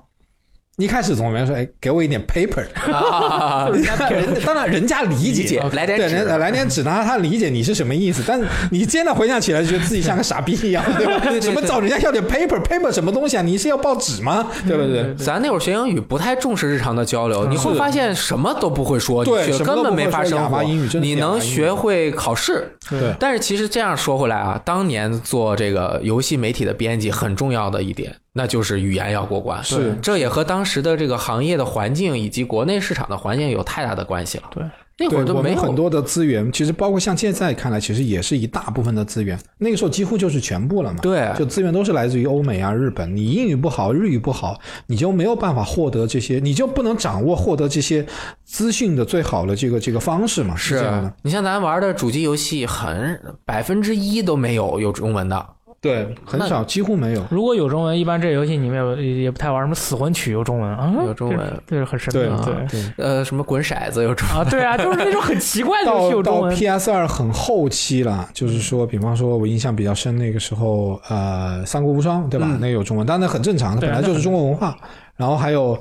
一开始总员说：“哎，给我一点 paper。啊，人当然人家理理解来点纸人来点纸，然后他理解你是什么意思。但你现在回想起来，就觉得自己像个傻逼一样，对吧？什么找人家要点 paper，paper 什么东西啊？你是要报纸吗？对不对？咱那会儿学英语不太重视日常的交流，嗯你会发现什么都不会说，对根本没法生活你能学会考试，对但是其实这样说回来啊，当年做这个游戏媒体的编辑很重要的一点，那就是语言要过关。是这也和当时的这个行业的环境以及国内市场的环境有太大的关系了。对，那会儿都没有很多的资源，其实包括像现在看来，其实也是一大部分的资源。那个时候几乎就是全部了嘛。对就资源都是来自于欧美啊、日本。你英语不好，日语不好，你就没有办法获得这些，你就不能掌握获得这些资讯的最好的这个这个方式嘛？是这样的。你像咱玩的主机游戏，很百分之一都没有有中文的。对，很少，几乎没有。如果有中文，一般这游戏你们也也不太玩。什么死魂曲有中文啊？有中文这这是很神秘对的。啊对呃，什么滚骰子有中文啊，对啊，就是那种很奇怪的游戏有中文。PS 二很后期了，就是说，比方说我印象比较深，那个时候呃，《三国无双》对吧？嗯那个有中文，但那很正常，它本来就是中国文化。然后还有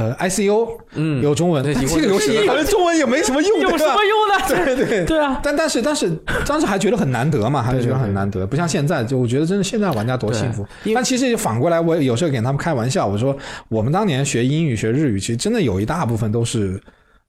呃，ICU 嗯，有中文，这个游戏反正中文也没什么用，有什么用呢？对对。对啊，但但是但是当时还觉得很难得嘛，还是觉得很难得，不像现在，就我觉得真的现在玩家多幸福。但其实反过来，我有时候给他们开玩笑，我说我们当年学英语、学日语，其实真的有一大部分都是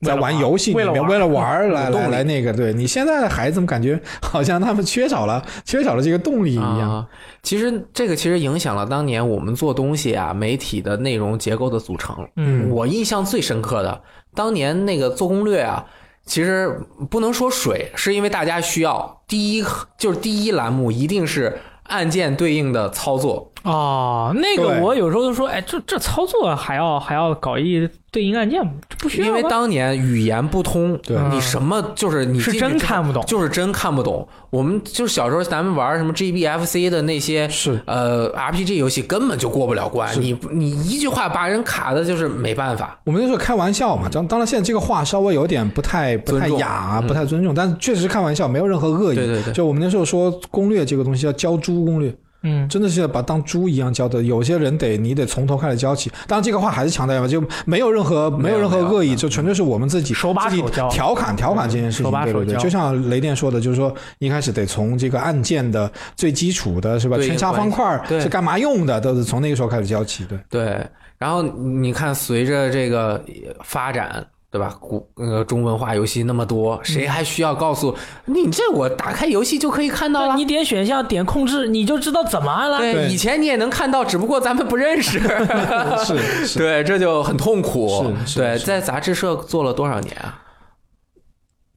在玩游戏里面，为为了了玩儿来有动力来来那个。对你现在的孩子们感觉好像他们缺少了缺少了这个动力一样。啊。其实这个其实影响了当年我们做东西啊，媒体的内容结构的组成。嗯我印象最深刻的，当年那个做攻略啊，其实不能说水，是因为大家需要。第一就是第一栏目一定是按键对应的操作，哦，那个我有时候都说，哎，这这操作还要还要搞一对应按键？这不需要因为当年语言不通，对你什么就是你是真看不懂就是真看不懂。我们就是小时候咱们玩什么 GBFC 的那些是呃 RPG 游戏，根本就过不了关。你你一句话把人卡的，就是没办法。我们那时候开玩笑嘛，当当然现在这个话稍微有点不太不太雅，嗯不太尊重，但是确实是开玩笑，没有任何恶意。对对对就我们那时候说攻略这个东西要教猪攻略，嗯，真的是要把当猪一样教的。有些人得你得从头开始教起。当然这个话还是强调一下，就没有任何没有有任何恶意，就纯粹是我们自己手把手教调侃调侃这件事情。对对对，就像雷电说的，就是说一开始得从这个按键的最基础的是吧？对圈叉方块对是干嘛用的，都是从那个时候开始教起。对。对，然后你看，随着这个发展，对吧？古呃中文化游戏那么多，谁还需要告诉你这我打开游戏就可以看到了？你点选项点控制，你就知道怎么按了。对，对以前你也能看到，只不过咱们不认识。是是，对，这就很痛苦。对，是是是在杂志社做了多少年啊？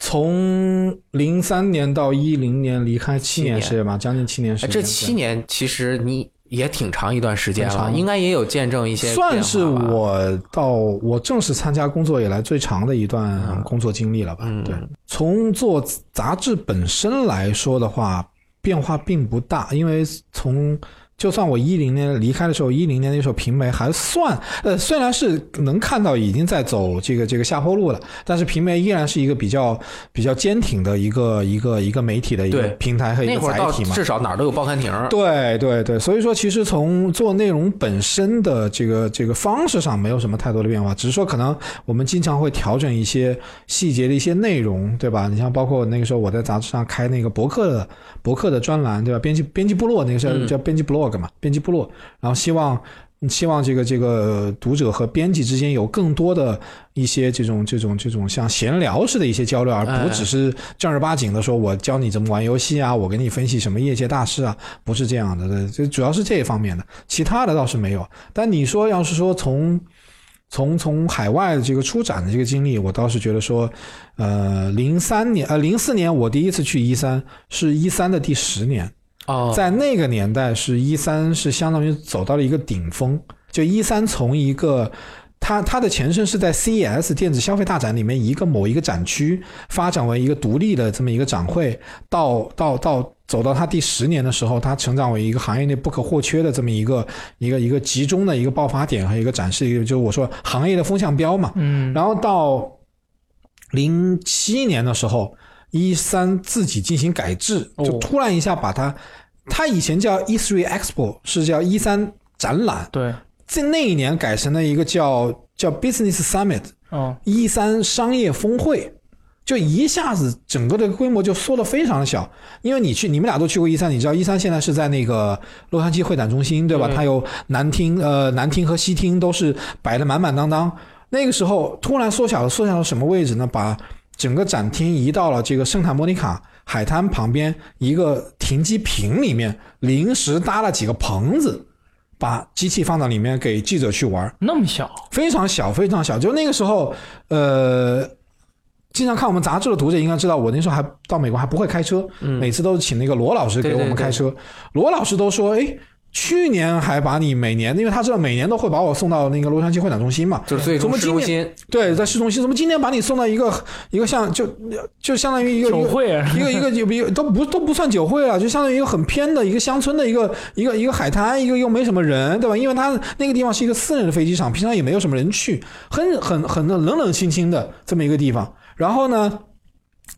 从零三年到一零年离开七年时间吧，将近七年时哎，间。这七年其实你也挺长一段时间了，应该也有见证一些算是我到我正式参加工作以来最长的一段工作经历了吧？嗯。对，从做杂志本身来说的话，变化并不大，因为从就算我一零年离开的时候，一零年那时候平媒还算呃，虽然是能看到已经在走这个这个下坡路了，但是平媒依然是一个比较比较坚挺的一个一个一个媒体的一个平台和一个载体嘛。至少哪儿都有报刊亭。对对对，所以说其实从做内容本身的这个这个方式上没有什么太多的变化，只是说可能我们经常会调整一些细节的一些内容，对吧？你像包括那个时候我在杂志上开那个博客的博客的专栏，对吧？编辑编辑部落那个时叫编辑 blog 嘛，编辑部落，然后希望。希望这个这个读者和编辑之间有更多的一些这种这种这种像闲聊似的一些交流，而不哎只是正儿八经的说我教你怎么玩游戏啊，我给你分析什么业界大事啊，不是这样的。对，这主要是这一方面的，其他的倒是没有。但你说要是说从从从海外的这个出展的这个经历，我倒是觉得说，呃，零三年呃零四年我第一次去一三，是一三的第十年。哦，在那个年代，是一三是相当于走到了一个顶峰。就一三从一个它它的前身是在 CES 电子消费大展里面一个某一个展区发展为一个独立的这么一个展会，到到到走到它第十年的时候，它成长为一个行业内不可或缺的这么一个一个一个集中的一个爆发点和一个展示一个，就是我说行业的风向标嘛。嗯，然后到零七年的时候，一三自己进行改制，哦就突然一下把它，它以前叫 E three Expo，是叫一三展览，对，在那一年改成了一个叫叫 Business Summit，哦，一三商业峰会。就一下子整个的规模就缩得非常小，因为你去你们俩都去过一三，你知道一三现在是在那个洛杉矶会展中心，对吧？它有南厅、呃南厅和西厅都是摆的满满当当。那个时候突然缩小了，缩小到什么位置呢？把整个展厅移到了这个圣塔莫尼卡海滩旁边一个停机坪里面，临时搭了几个棚子，把机器放到里面给记者去玩。那么小，非常小，非常小。就那个时候，呃，经常看我们杂志的读者应该知道，我那时候还到美国还不会开车，每次都是请那个罗老师给我们开车。罗老师都说，哎。去年还把你每年，因为他知道每年都会把我送到那个洛杉矶会展中心嘛，就是最终怎么今年市中心，对，在市中心，怎么今天把你送到一个一个像就就相当于一个酒会，一个一个有比都不都不算酒会了，就相当于一个很偏的一个乡村的一个一个一个海滩，一个又没什么人，对吧？因为他那个地方是一个私人的飞机场，平常也没有什么人去，很很很冷冷清清的这么一个地方。然后呢？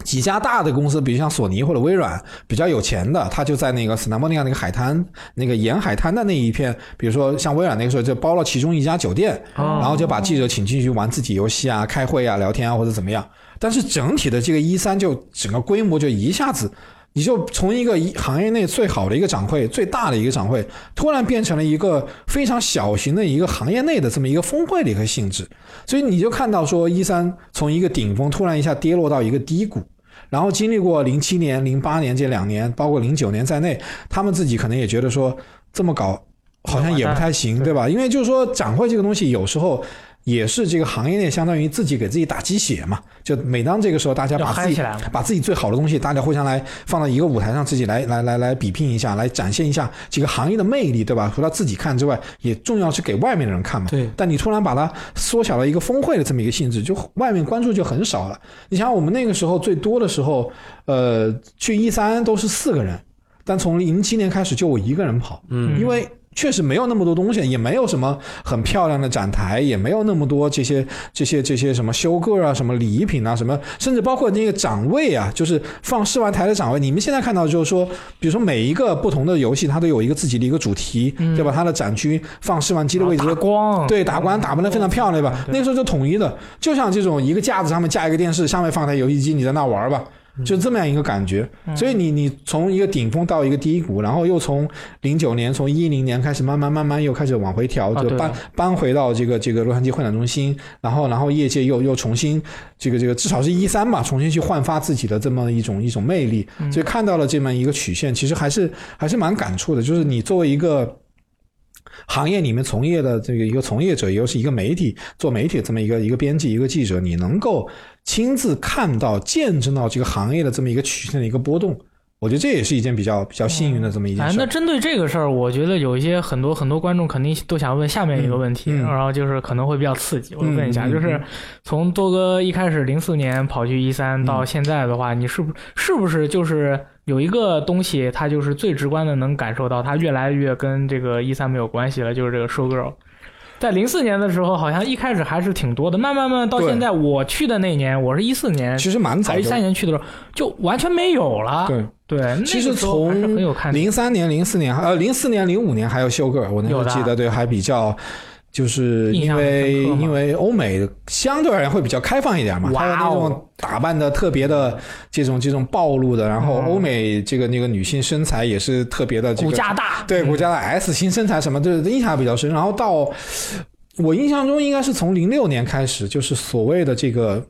几家大的公司，比如像索尼或者微软，比较有钱的，他就在那个斯南莫尼亚那个海滩，那个沿海滩的那一片，比如说像微软那个时候就包了其中一家酒店，哦然后就把记者请进去玩自己游戏啊、开会啊、聊天啊或者怎么样。但是整体的这个一三就整个规模就一下子，你就从一个行业内最好的一个展会、最大的一个展会，突然变成了一个非常小型的一个行业内的这么一个峰会的一个性质。所以你就看到说，一三从一个顶峰突然一下跌落到一个低谷。然后经历过零七年、零八年这两年，包括零九年在内，他们自己可能也觉得说这么搞好像也不太行，对吧？因为就是说展会这个东西有时候也是这个行业内相当于自己给自己打鸡血嘛。就每当这个时候，大家把自己。把自己最好的东西，大家互相来放到一个舞台上，自己来来来来比拼一下，来展现一下这个行业的魅力，对吧？除了自己看之外，也重要是给外面的人看嘛。对。但你突然把它缩小了一个峰会的这么一个性质，就外面关注就很少了。你想，我们那个时候最多的时候，呃，去一三都是四个人，但从零七年开始就我一个人跑，嗯，因为。确实没有那么多东西，也没有什么很漂亮的展台，也没有那么多这些这些这些什么修个啊、什么礼品啊、什么，甚至包括那个展位啊，就是放试玩台的展位。你们现在看到就是说，比如说每一个不同的游戏，它都有一个自己的一个主题，对吧？它的展区放试玩机的位置，打光，对，打光打扮的非常漂亮，对吧？那个时候就统一的，就像这种一个架子上面架一个电视，上面放台游戏机，你在那玩吧。就这么样一个感觉，所以你你从一个顶峰到一个低谷，然后又从零九年从一零年开始慢慢慢慢又开始往回调，就搬搬回到这个这个洛杉矶会展中心，然后然后业界又又重新这个这个至少是一三吧，重新去焕发自己的这么一种一种魅力，所以看到了这么一个曲线，其实还是还是蛮感触的，就是你作为一个。行业里面从业的这个一个从业者，又是一个媒体做媒体这么一个一个编辑一个记者，你能够亲自看到见证到这个行业的这么一个曲线的一个波动。我觉得这也是一件比较比较幸运的这么一件事。那针对这个事儿，我觉得有一些很多很多观众肯定都想问下面一个问题，然后就是可能会比较刺激，我问一下，就是从多哥一开始零四年跑去一三到现在的话，你是不是不是就是有一个东西，它就是最直观的能感受到它越来越跟这个一三没有关系了，就是这个 show girl。在零四年的时候，好像一开始还是挺多的，慢慢慢到现在，我去的那年，我是一四年，其实蛮早，一三年去的时候就完全没有了。对对，其实从零三年、零四年，呃，零四年、零五年还有秀个，我那时候记得，对，还比较。就是因为因为欧美相对而言会比较开放一点嘛，还有那种打扮的特别的这种这种暴露的，然后欧美这个那个女性身材也是特别的骨架大，对骨架大 S 型身材什么，就是印象比较深。然后到我印象中应该是从零六年开始，就是所谓的这个。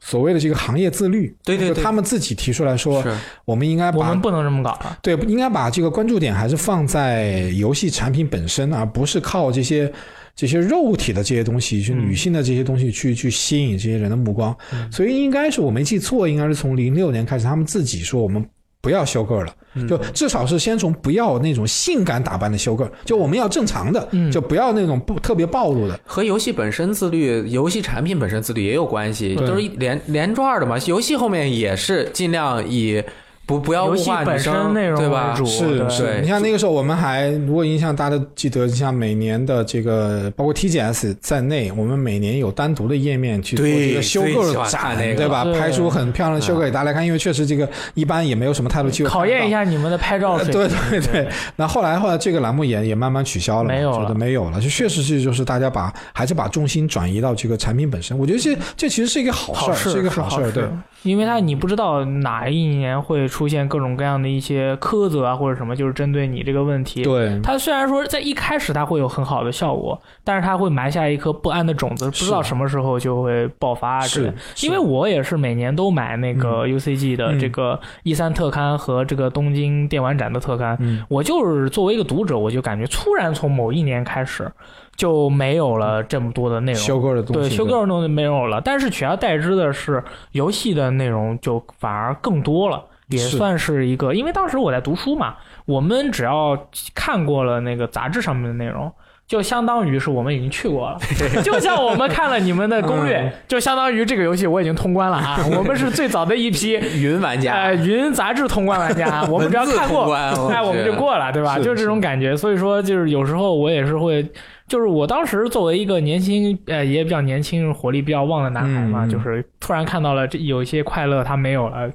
所谓的这个行业自律，对对对，他们自己提出来说，我们应该把我们不能这么搞了，对，应该把这个关注点还是放在游戏产品本身，而不是靠这些这些肉体的这些东西，就女性的这些东西去去吸引这些人的目光。所以应该是我没记错，应该是从零六年开始，他们自己说我们。不要修个了，就至少是先从不要那种性感打扮的修个，就我们要正常的，就不要那种不特别暴露的。和游戏本身自律，游戏产品本身自律也有关系，都是连连串的嘛。游戏后面也是尽量以。不不要物化女生，对吧？是是，你像那个时候，我们还如果印象大家记得，你像每年的这个，包括 TGS 在内，我们每年有单独的页面去做这个修购展，对吧？拍出很漂亮的修购给大家看，因为确实这个一般也没有什么太多机会考验一下你们的拍照水平。对对对，那后来后来这个栏目也也慢慢取消了，没有了，没有了，就确实是就是大家把还是把重心转移到这个产品本身。我觉得这这其实是一个好事儿，是一个好事儿，对。因为它你不知道哪一年会出现各种各样的一些苛责啊，或者什么，就是针对你这个问题。对，它虽然说在一开始它会有很好的效果，但是它会埋下一颗不安的种子，不知道什么时候就会爆发。啊之类，因为我也是每年都买那个 UCG 的这个一三特刊和这个东京电玩展的特刊。嗯，我就是作为一个读者，我就感觉突然从某一年开始。就没有了这么多的内容，修购的东西，对，修购的东西没有了。但是取而代之的是游戏的内容就反而更多了，也算是一个。因为当时我在读书嘛，我们只要看过了那个杂志上面的内容，就相当于是我们已经去过了。就像我们看了你们的攻略，就相当于这个游戏我已经通关了啊！我们是最早的一批云玩家，呃，云杂志通关玩家，我们只要看过，哎，我们就过了，对吧？就是这种感觉。所以说，就是有时候我也是会。就是我当时作为一个年轻，呃，也比较年轻、活力比较旺的男孩嘛，就是突然看到了这有一些快乐他没有了，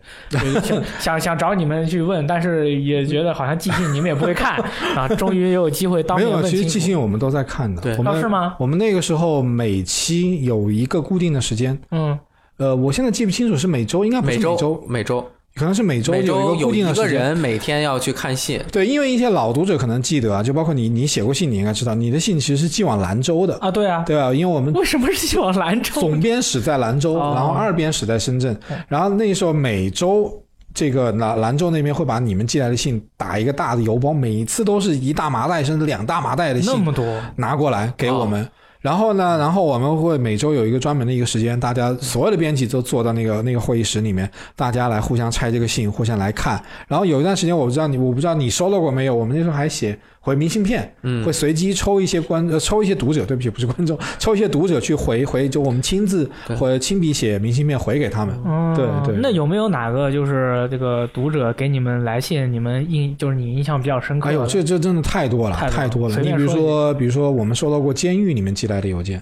想 想找你们去问，但是也觉得好像寄信你们也不会看啊，终于也有机会当面问没有，其实寄信我们都在看的，对，是吗？我们那个时候每期有一个固定的时间，嗯，呃，我现在记不清楚是每周，应该不是每周，每周。可能是每周有一个固定的时间，每天要去看信。对，因为一些老读者可能记得啊，就包括你，你写过信，你应该知道，你的信其实是寄往兰州的啊。对啊，对啊，因为我们为什么是寄往兰州？总编室在兰州，然后二编室在深圳，然后那时候每周这个兰兰州那边会把你们寄来的信打一个大的邮包，每一次都是一大麻袋甚至两大麻袋的信，那么多拿过来给我们。然后呢，然后我们会每周有一个专门的一个时间，大家所有的编辑都坐到那个那个会议室里面，大家来互相拆这个信，互相来看。然后有一段时间，我不知道你，我不知道你收到过没有？我们那时候还写回明信片，嗯会随机抽一些观，呃，抽一些读者，对不起，不是观众，抽一些读者去回回，就我们亲自对或者亲笔写明信片回给他们。嗯，对对那有没有哪个就是这个读者给你们来信，你们印就是你印象比较深刻的？哎呦，这这真的太多了，太多了。你比如说说，比如说我们收到过监狱里面寄来的邮件，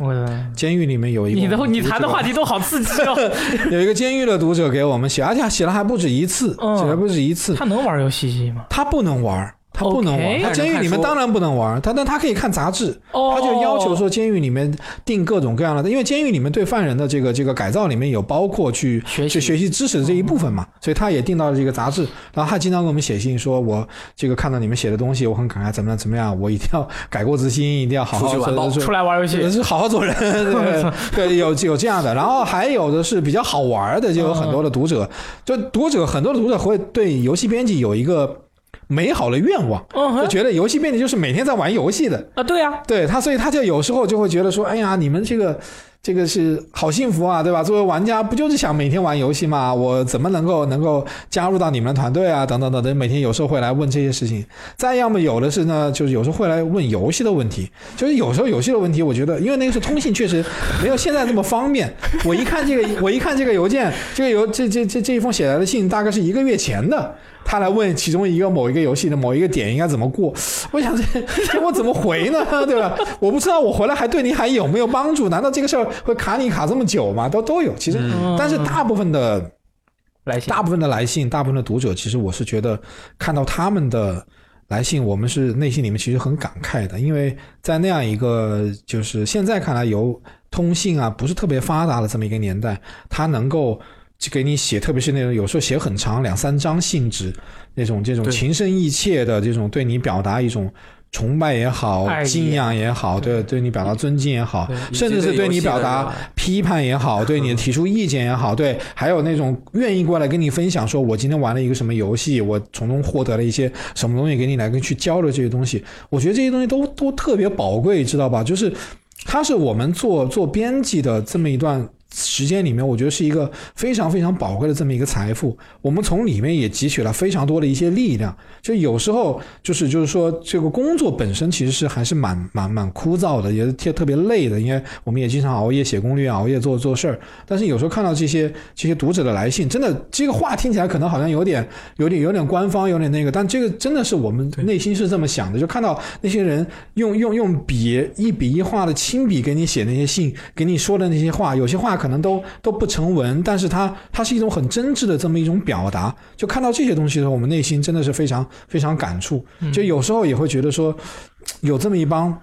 监狱里面有一个你的你谈的话题都好刺激哦。有一个监狱的读者给我们写，而且写了还不止一次，嗯写了不止一次。他能玩游戏机吗？他不能玩儿，他不能玩。他监狱里面当然不能玩，他但他可以看杂志。哦，他就要求说，监狱里面定各种各样的，因为监狱里面对犯人的这个这个改造里面有包括去学习去学习知识的这一部分嘛，所以他也定到了这个杂志。然后他经常给我们写信说，我这个看到你们写的东西，我很感慨，怎么样怎么样，我一定要改过自新，一定要好好出来玩游戏好好做人，对对，有有这样的，然后还有的是比较好玩的，就有很多的读者，就读者很多的读者会对游戏编辑有一个美好的愿望，嗯就觉得游戏编辑就是每天在玩游戏的，啊，对呀，对他，所以他就有时候就会觉得说，哎呀，你们这个。这个是好幸福啊，对吧？作为玩家，不就是想每天玩游戏吗？我怎么能够能够加入到你们的团队啊？等等等等，每天有时候会来问这些事情。再要么有的是呢，就是有时候会来问游戏的问题。就是有时候游戏的问题，我觉得，因为那个是通信确实没有现在这么方便。我一看这个，我一看这个邮件，这个邮这这这这一封写来的信，大概是一个月前的。他来问其中一个某一个游戏的某一个点应该怎么过，我想这这我怎么回呢？对吧？我不知道我回来还对你还有没有帮助？难道这个事儿会卡你卡这么久吗？都都有，其实，嗯但是大部分的来信大部分的来信，大部分的读者，其实我是觉得看到他们的来信，我们是内心里面其实很感慨的，因为在那样一个就是现在看来有通信啊不是特别发达的这么一个年代，他能够。就给你写，特别是那种有时候写很长两三张信纸，那种这种情深意切的这种对你表达一种崇拜也好敬仰也好，对对你表达尊敬也好，甚至是对你表达批判也好，对你提出意见也好，对，还有那种愿意过来跟你分享，说我今天玩了一个什么游戏，我从中获得了一些什么东西，给你来跟去交流这些东西，我觉得这些东西都都特别宝贵，知道吧？就是它是我们做做编辑的这么一段。时间里面，我觉得是一个非常非常宝贵的这么一个财富。我们从里面也汲取了非常多的一些力量。就有时候就是就是说，这个工作本身其实是还是蛮蛮蛮枯燥的，也是特特别累的，因为我们也经常熬夜写攻略，熬夜做做事儿。但是有时候看到这些这些读者的来信，真的这个话听起来可能好像有点有点有点官方，有点那个，但这个真的是我们内心是这么想的。就看到那些人用用用笔一笔一画的亲笔给你写那些信，给你说的那些话，有些话可能都都不成文，但是它它是一种很真挚的这么一种表达。就看到这些东西的时候，我们内心真的是非常非常感触。就有时候也会觉得说，有这么一帮。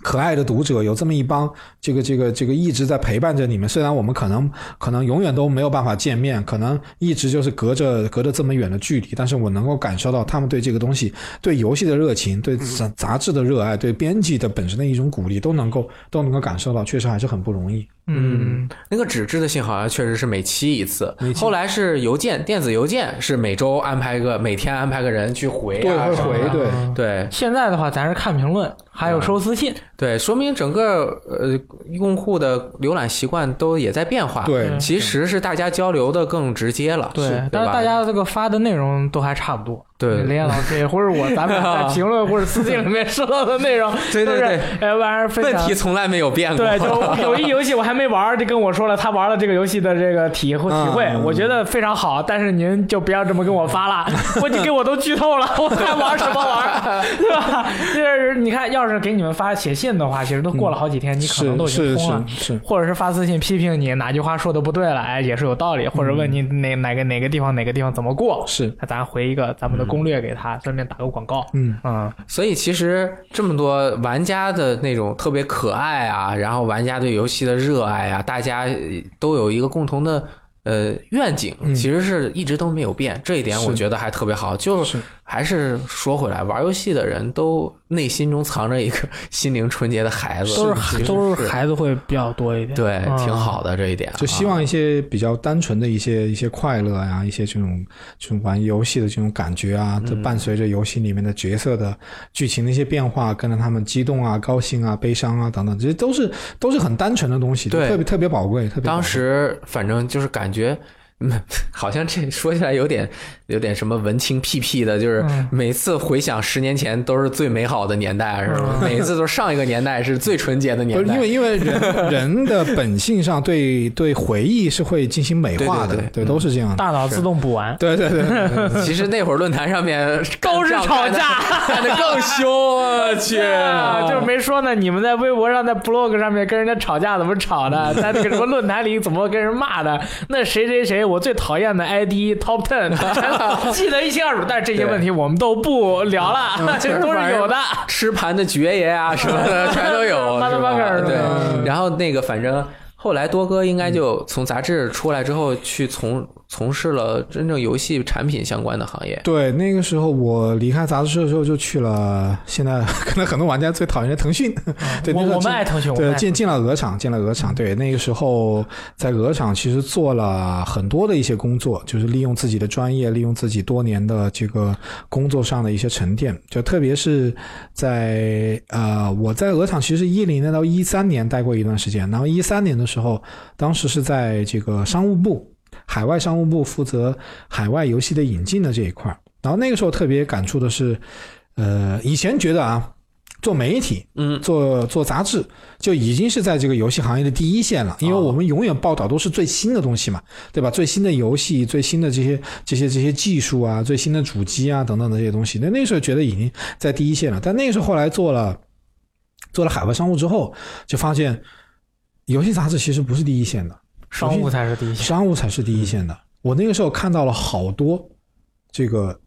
可爱的读者有这么一帮，这个这个这个一直在陪伴着你们。虽然我们可能可能永远都没有办法见面，可能一直就是隔着隔着这么远的距离，但是我能够感受到他们对这个东西、对游戏的热情、对杂杂志的热爱、对编辑的本身的一种鼓励，都能够都能够感受到，确实还是很不容易。嗯，那个纸质的信好像确实是每期一次。后来是邮件，电子邮件是每周安排个，每天安排个人去回对，啊，回对。嗯对。现在的话，咱是看评论，还有收私信。对，说明整个呃用户的浏览习惯都也在变化。对。嗯其实是大家交流的更直接了，对，对但是大家这个发的内容都还差不多。对雷燕老师也或者我，咱们在 评论或者私信里面收到的内容，对对对，哎，玩意儿问题。从来没有变过。对，就 有一游戏我还没玩儿，就跟我说了他玩了这个游戏的这个体会体会，嗯我觉得非常好，但是您就不要这么跟我发了，我已经给我都剧透了，我还玩什么玩，对吧？就是你看，要是给你们发写信的话，其实都过了好几天，你可能都已经是通了。是是，或者是发私信批评你哪句话说的不对了，哎，也是有道理，或者问你哪哪个哪个地方哪个地方怎么过，是那咱回一个咱们的攻略给他，顺便打个广告。嗯嗯，所以其实这么多玩家的那种特别可爱啊，然后玩家对游戏的热爱啊，大家呃都有一个共同的呃愿景，嗯其实是一直都没有变。这一点我觉得还特别好。就是还是说回来，玩游戏的人都内心中藏着一个 心灵纯洁的孩子，都是都是是孩子会比较多一点。对，嗯挺好的这一点啊，就希望一些比较单纯的一些一些快乐呀、一些这种这种玩游戏的这种感觉啊，嗯这伴随着游戏里面的角色的剧情的一些变化，跟着他们激动啊、高兴啊、悲伤啊等等，这些都是都是很单纯的东西，对特别特别宝贵。特别宝贵当时反正就是感觉。嗯，好像这说起来有点有点什么文青屁屁的，就是嗯每次回想十年前都是最美好的年代，是吧？每次都是上一个年代是最纯洁的年代。是因为因为人人的本性上对 对回忆是会进行美化的，对对对都是这样的。大脑自动补完。对对对其实那会儿论坛上面都是吵架干的 更凶，我去！啊，就是没说呢。你们在微博上、在 blog 上面跟人家吵架怎么吵的？在那个什么论坛里怎么跟人骂的？那谁谁谁，我最讨厌的 ID top ten，记得一清二楚。但是这些问题我们都不聊了，这都是有的。吃盘的爵爷啊什么的 全都有，对。然后那个反正后来多哥应该就从杂志出来之后去从从事了真正游戏产品相关的行业。对，那个时候我离开杂志社的时候，就去了现在 可能很多玩家最讨厌的腾讯。对，那我我们爱腾讯，对，进进了鹅厂，进了鹅厂。对，那个时候在鹅厂其实做了很多的一些工作，就是利用自己的专业，利用自己多年的这个工作上的一些沉淀。就特别是在呃，我在鹅厂其实一零年到一三年待过一段时间，然后一三年的时候，当时是在这个商务部。海外商务部负责海外游戏的引进的这一块儿，然后那个时候特别感触的是，呃，以前觉得啊，做媒体，嗯，做做杂志就已经是在这个游戏行业的第一线了，因为哦我们永远报道都是最新的东西嘛，对吧？最新的游戏、最新的这些这些这些技术啊、最新的主机啊等等的这些东西，那那时候觉得已经在第一线了。但那个时候后来做了做了海外商务之后，就发现游戏杂志其实不是第一线的。商务才是第一线。商务才是第一线的。我那个时候看到了好多这个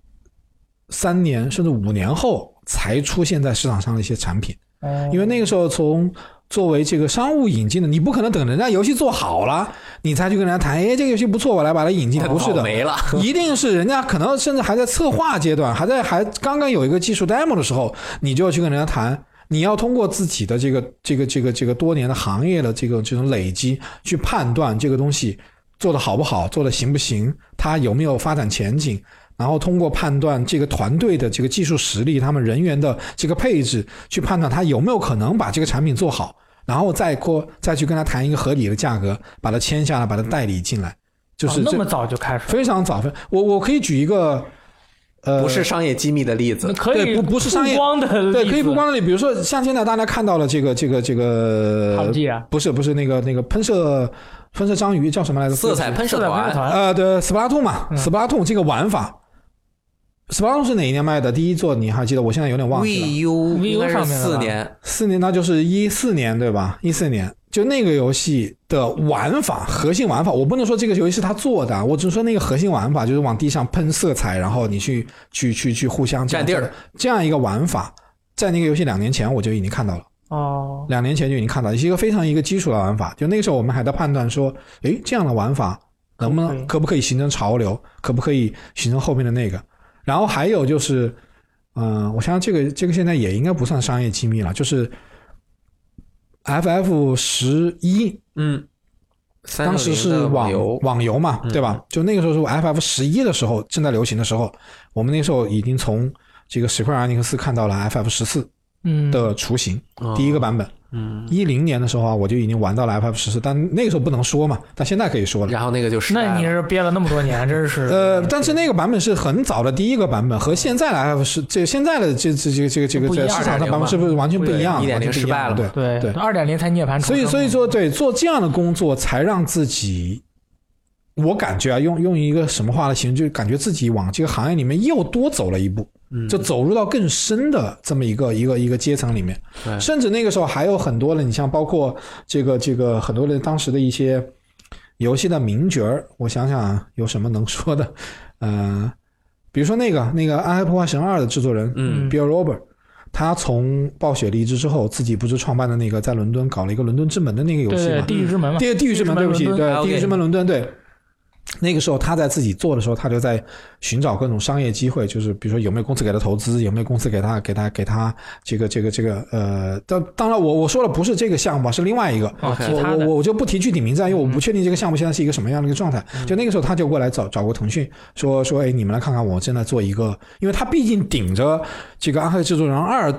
三年甚至五年后才出现在市场上的一些产品，哦因为那个时候从作为这个商务引进的，你不可能等人家游戏做好了，你才去跟人家谈，哎，这个游戏不错，我来把它引进。不是的，没了。一定是人家可能甚至还在策划阶段，还在还刚刚有一个技术 demo 的时候，你就要去跟人家谈。你要通过自己的这个这个这个这个多年的行业的这个这种累积，去判断这个东西做的好不好，做的行不行，它有没有发展前景，然后通过判断这个团队的这个技术实力，他们人员的这个配置，去判断他有没有可能把这个产品做好，然后再过再去跟他谈一个合理的价格，把它签下来，把它代理进来，就是这哦那么早就开始，非常早。我我可以举一个，呃，不是商业机密的例子，可以对不不是商业光的对，例子。可以不光的例，比如说像现在大家看到了这个这个这个好记啊，不是不是那个那个喷射喷射章鱼叫什么来着？色彩喷射色彩喷射团，团，呃，对，Splatoon 嘛嗯，Splatoon 这个玩法，Splatoon 是哪一年卖的？第一座你还记得？我现在有点忘记了。VU VU 上面四年，四年，那就是一四年对吧？一四年，就那个游戏的玩法，核心玩法，我不能说这个游戏是他做的啊，我只是说那个核心玩法就是往地上喷色彩，然后你去去去去互相占地儿，这样一个玩法，在那个游戏两年前我就已经看到了。哦，两年前就已经看到，是一个非常一个基础的玩法。就那个时候我们还在判断说，诶，这样的玩法能不能可不可以形成潮流，可不可以形成后面的那个。然后还有就是，嗯、我想想这个这个现在也应该不算商业机密了，就是 FF 十一嗯，当时是网游，网游嘛，嗯对吧？就那个时候是 FF 十一的时候正在流行的时候，我们那时候已经从这个史克尔艾尼克斯看到了 FF 十四嗯，的雏形，哦第一个版本。嗯，一零年的时候啊，我就已经玩到了 FF 十四，但那个时候不能说嘛，但现在可以说了。然后那个就是那你是憋了那么多年，真是呃，但是那个版本是很早的第一个版本，和现在的 FF 十这现在的这这这个这个这个市场上版本是不是完全不一样？不一样1.0完全不一样失败了对对对二点零才涅槃重生，所以所以说对做这样的工作，才让自己，我感觉啊，用用一个什么话来形容，就感觉自己往这个行业里面又多走了一步。嗯。就走入到更深的这么一个一个一个阶层里面，对。甚至那个时候还有很多的，你像包括这个这个很多的当时的一些游戏的名角儿，我想想啊有什么能说的，呃，比如说那个那个《暗黑破坏神二》的制作人，嗯，Bill Robert，他从暴雪离职之后，自己不是创办的那个在伦敦搞了一个伦敦之门的那个游对对戏嘛？地狱之门嘛，地地狱之门，对不起，对，地狱之门伦敦，对。那个时候他在自己做的时候，他就在寻找各种商业机会，就是比如说有没有公司给他投资，有没有公司给他给他给他这个这个这个呃，当当然我我说的不是这个项目啊，是另外一个，我我我就不提具体名字啊，因为我不确定这个项目现在是一个什么样的一个状态。就那个时候他就过来找找过腾讯，说说哎，你们来看看我正在做一个，因为他毕竟顶着这个《暗黑制作人二》。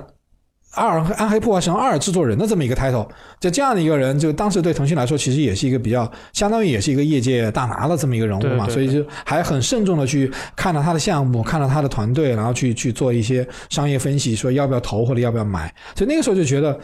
二《暗黑破坏神二》制作人的这么一个 title，就这样的一个人，就当时对腾讯来说，其实也是一个比较，相当于也是一个业界大拿的这么一个人物嘛，对对所以就还很慎重的去看了他的项目，看了他的团队，然后去去做一些商业分析，说要不要投或者要不要买。所以那个时候就觉得，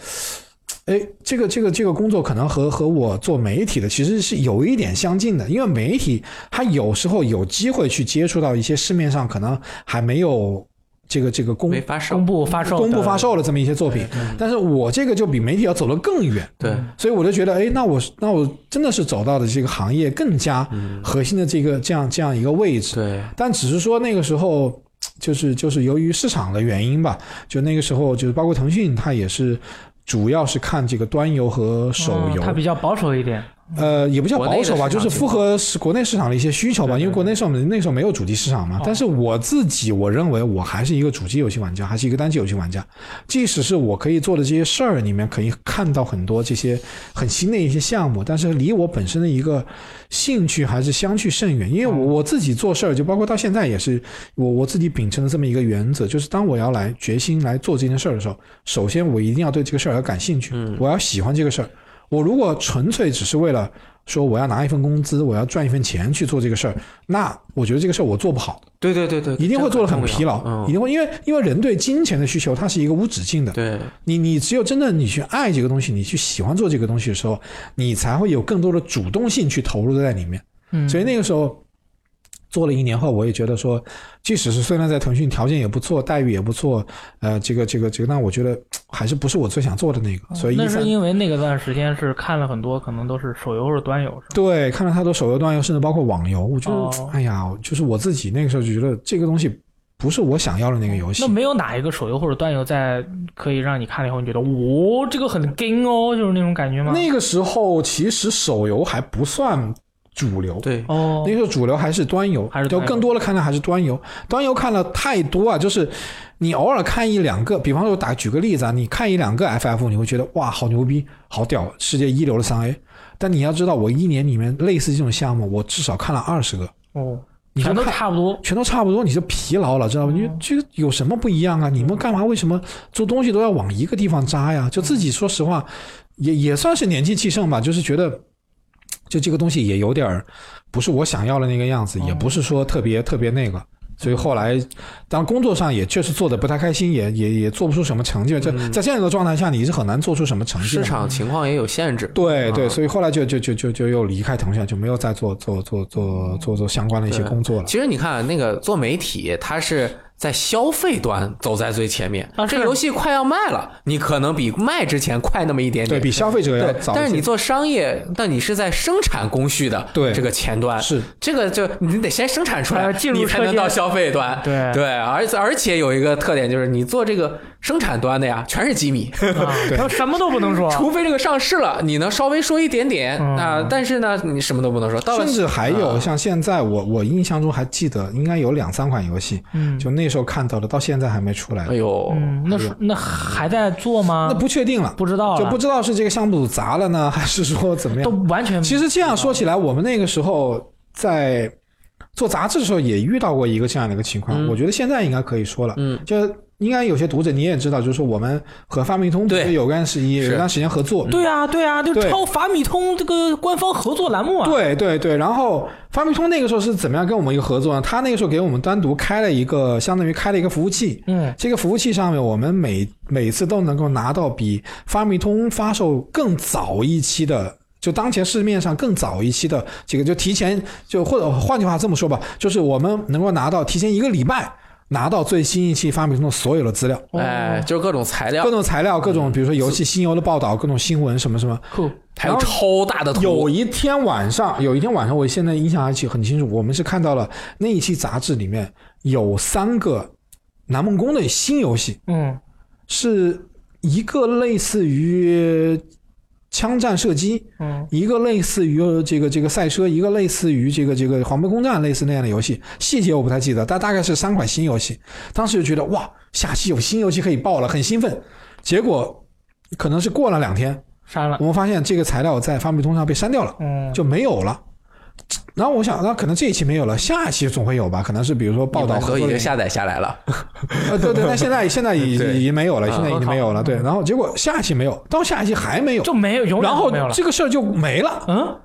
哎，这个这个这个工作可能和和我做媒体的其实是有一点相近的，因为媒体它有时候有机会去接触到一些市面上可能还没有这个这个公没发售。公，布发售，公布发售的。这么一些作品，但是我这个就比媒体要走得更远，对，所以我就觉得，哎，那我那我真的是走到的这个行业更加嗯。核心的这个这样这样一个位置，对，但只是说那个时候。就是就是由于市场的原因吧，就那个时候就是包括腾讯，它也是主要是看这个端游和手游，嗯它比较保守一点。呃，也不叫保守吧，就是符合是国内市场的一些需求吧。因为国内时候那时候没有主机市场嘛。哦但是我自己我认为我还是一个主机游戏玩家，还是一个单机游戏玩家。即使是我可以做的这些事儿里面，可以看到很多这些很新的一些项目，但是离我本身的一个兴趣还是相去甚远。因为我我自己做事儿，就包括到现在也是我我自己秉承的这么一个原则，就是当我要来决心来做这件事儿的时候，首先我一定要对这个事儿要感兴趣，嗯我要喜欢这个事儿。我如果纯粹只是为了说我要拿一份工资，我要赚一份钱去做这个事儿，那我觉得这个事儿我做不好，对对对对，一定会做的很疲劳，一定会因为因为人对金钱的需求它是一个无止境的。嗯，，对，你你只有真的你去爱这个东西，你去喜欢做这个东西的时候，你才会有更多的主动性去投入在里面。嗯，所以那个时候做了一年后，我也觉得说，即使是虽然在腾讯条件也不错，待遇也不错，呃，这个这个这个，但我觉得还是不是我最想做的那个。所以哦那是因为那个段时间是看了很多，可能都是手游或者端游，是吧？对，看了太多手游端游，甚至包括网游，我觉得，哦哎呀，就是我自己那个时候就觉得这个东西不是我想要的那个游戏那。没有哪一个手游或者端游在可以让你看了以后，你觉得哦，这个很 gay 哦，就是那种感觉吗？那个时候其实手游还不算主流，对，哦那，个时候主流还是端游，就还是端游更多的看的还是端游。端游看了太多啊，就是你偶尔看一两个，比方说打举个例子啊，你看一两个 FF，你会觉得哇，好牛逼，好屌，世界一流的三 A。但你要知道，我一年里面类似这种项目，我至少看了二十个，哦，全都差不多。全都差不多，你就疲劳了，知道吧？你这个有什么不一样啊？你们干嘛？为什么做东西都要往一个地方扎呀？就自己说实话，也也算是年纪气盛吧，就是觉得，就这个东西也有点儿不是我想要的那个样子，也不是说特别特别那个。所以后来，当工作上也确实做的不太开心，也也也做不出什么成绩。这在这样一个状态下，你是很难做出什么成绩。市场情况也有限制。对对，啊所以后来就就就就就又离开腾讯，就没有再做做做做做做相关的一些工作了。其实你看，那个做媒体，它是在消费端走在最前面。啊这个游戏快要卖了，你可能比卖之前快那么一点点。对比消费者要早。但是你做商业，但你是在生产工序的对这个前端，是这个就你得先生产出来呃，进入你才能到消费端。对对，而而且有一个特点就是，你做这个生产端的呀，全是机密，啊，然后什么都不能说。除非这个上市了，你能稍微说一点点嗯啊，但是呢，你什么都不能说。到了甚至还有啊像现在我我印象中还记得，应该有两三款游戏，嗯就那时候看到的，到现在还没出来哎。呦，嗯，那还在做吗？那不确定了，不知道，就不知道是这个项目组砸了呢，还是说怎么样都？完全其实这样说起来，我们那个时候在做杂志的时候也遇到过一个这样的一个情况，嗯我觉得现在应该可以说了。嗯，就应该有些读者你也知道，就是说我们和发明通不对是有段时有一段时间合作，对啊，对啊，就对超法米通这个官方合作栏目啊。对对对，然后发明通那个时候是怎么样跟我们一个合作呢？他那个时候给我们单独开了一个，相当于开了一个服务器。嗯，这个服务器上面，我们每每次都能够拿到比发米通发售更早一期的。就当前市面上更早一期的这个，就提前就或者换句话这么说吧，就是我们能够拿到提前一个礼拜拿到最新一期发明通的所有的资料，哦。哎，就是各种材料。各，种材料，各种比如说游戏新游的报道，各种新闻什么什么，还有超大的图，有一天晚上，有一天晚上，我现在印象还记很清楚，我们是看到了那一期杂志里面有三个南梦宫的新游戏，嗯，是一个类似于枪战射击，嗯，一个类似于这个这个赛车，一个类似于这个这个黄牌空战类似那样的游戏，细节我不太记得，但大概是三款新游戏。当时就觉得哇，下期有新游戏可以爆了，很兴奋。结果可能是过了两天，删了我，们发现这个材料在发布通上被删掉了，嗯，就没有了。然后我想，那可能这一期没有了，下一期总会有吧？可能是比如说报道你们都已合作的经下载下来了，呃，对对，但现在现在已已经没有了，啊现在已经没有了。对，然后结果下一期没有，到下一期还没有，就没有，永远然后都没有了。这个事儿就没了。嗯，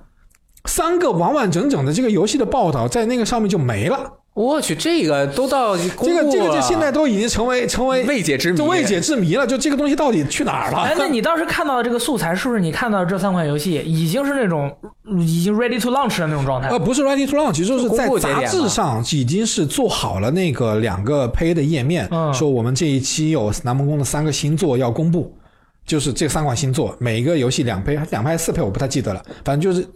三个完完整整的这个游戏的报道在那个上面就没了。我去，这个都到这个这个这现在都已经成为成为未解之谜，就未解之谜了。就这个东西到底去哪儿了？哎，那你当时看到的这个素材，是不是你看到的这三款游戏已经是那种嗯已经 ready to launch 的那种状态呃，？不是 ready to launch，就是在杂志上已经是做好了那个两个胚的页面，嗯说我们这一期有南梦宫的三个新作要公布，就是这三款新作，每一个游戏两胚，两胚四胚我不太记得了，反正就是。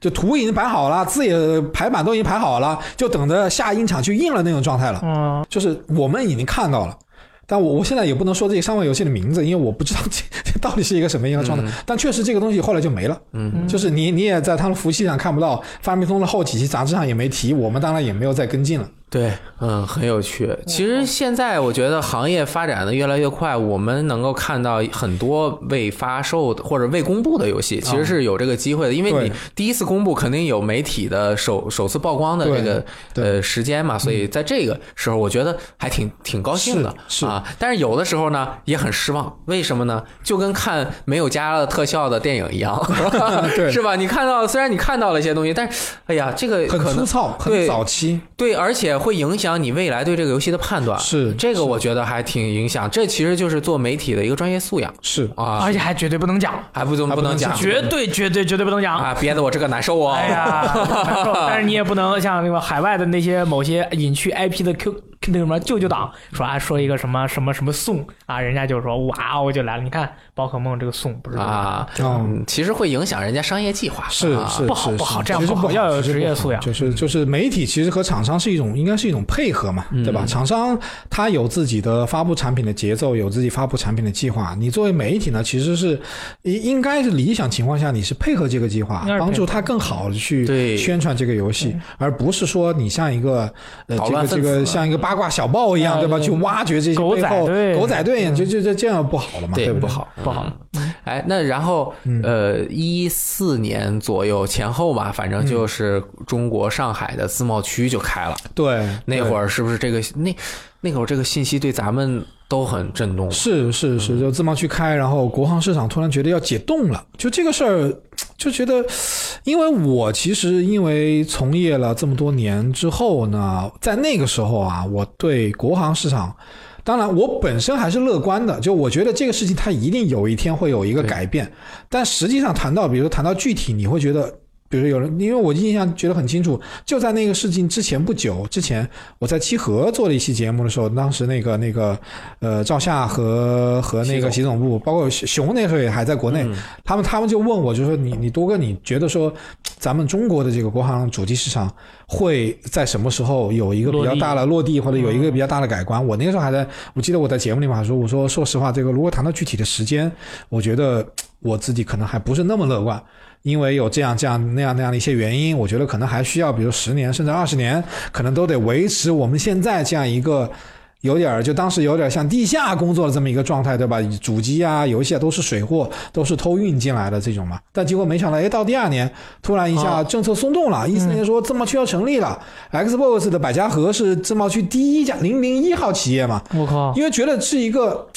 就图已经摆好了，字也排版都已经排好了，就等着下印厂去印了那种状态了。嗯，就是我们已经看到了，但我我现在也不能说这三位游戏的名字，因为我不知道这这到底是一个什么样的状态。但确实这个东西后来就没了，嗯，就是你你也在他们服务器上看不到，发明通的后几期杂志上也没提，我们当然也没有再跟进了。对，嗯，很有趣。其实现在我觉得行业发展的越来越快，我们能够看到很多未发售的或者未公布的游戏，其实是有这个机会的。因为你第一次公布，肯定有媒体的首首次曝光的这个呃时间嘛，所以在这个时候，我觉得还挺挺高兴的啊。但是有的时候呢，也很失望。为什么呢？就跟看没有加了特效的电影一样，对 是吧？你看到虽然你看到了一些东西，但是哎呀，这个很粗糙，很早期，对，而且会影响你未来对这个游戏的判断。是这个，我觉得还挺影响。这其实就是做媒体的一个专业素养是啊而，且还绝对不能讲，还不能还不能讲，绝对绝对绝对不能讲。啊，憋得我这个难受哦。哎呀，难 受但是你也不能像那个海外的那些某些隐去 IP 的 Q 那个什么舅舅党说啊，说一个什么什么什么送啊，人家就说哇我就来了。你看宝可梦这个送不是啊，哦。嗯，其实会影响人家商业计划。啊是是不好是不好是其实不这样不好要有职业素养。就是就是媒体其实和厂商是一种应该是一种配合嘛，对吧？厂商他有自己的发布产品的节奏，有自己发布产品的计划。你作为媒体呢，其实是应应该是理想情况下你是配合这个计划帮助他更好的去宣传这个游戏，而不是说你像一个呃这个这个像一个八卦小报一样，对吧？去挖掘这些狗背后仔队。狗仔队，就就就这样不好了嘛，对，不对？不好，不好嗯。哎，那然后嗯呃，一四年左右前后吧，反正就是中国上海的自贸区就开了。对，那会儿。是不是这个那那会儿这个信息对咱们都很震动？是是是，就自贸区开，然后国航市场突然觉得要解冻了，就这个事儿，就觉得，因为我其实因为从业了这么多年之后呢，在那个时候啊，我对国航市场，当然我本身还是乐观的，就我觉得这个事情它一定有一天会有一个改变，但实际上谈到，比如说谈到具体，你会觉得。比如说有人，因为我印象觉得很清楚，就在那个事情之前不久之前，我在七河做了一期节目的时候，当时那个那个呃赵夏和和那个习总。部，包括熊那时候也还在国内，他们他们就问我，就说你你多哥，你觉得说咱们中国的这个国行主机市场会在什么时候有一个比较大的落地，或者有一个比较大的改观？我那个时候还在，我记得我在节目里面还说，我说说实话，这个如果谈到具体的时间，我觉得我自己可能还不是那么乐观。因为有这样这样那样那样的一些原因，我觉得可能还需要，比如十年甚至二十年，可能都得维持我们现在这样一个有点儿就当时有点像地下工作的这么一个状态，对吧？主机啊、游戏啊都是水货，都是偷运进来的这种嘛。但结果没想到，哎，到第二年突然一下政策松动了，一四年说自贸区要成立了，Xbox 的百家和是自贸区第一家零零一号企业嘛，我靠，因为觉得是一个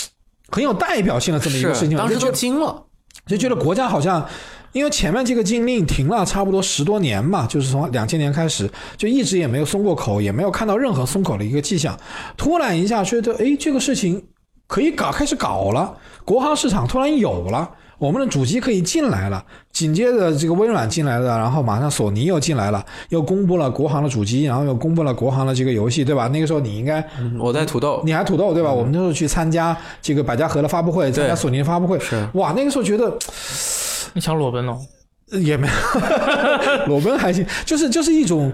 很有代表性的这么一个事情，当时都就惊了。就觉得国家好像，因为前面这个禁令停了差不多十多年嘛，就是从两千年开始，就一直也没有松过口，也没有看到任何松口的一个迹象。突然一下觉得，哎，这个事情可以搞，开始搞了，国行市场突然有了。我们的主机可以进来了，紧接着这个微软进来了，然后马上索尼又进来了，又公布了国行的主机，然后又公布了国行的这个游戏，对吧？那个时候你应该嗯我在土豆，你还土豆对吧？我们那时候去参加这个百家盒的发布会，参加索尼的发布会，是哇，那个时候觉得你想裸奔了？也没有 裸奔还行，就是就是一种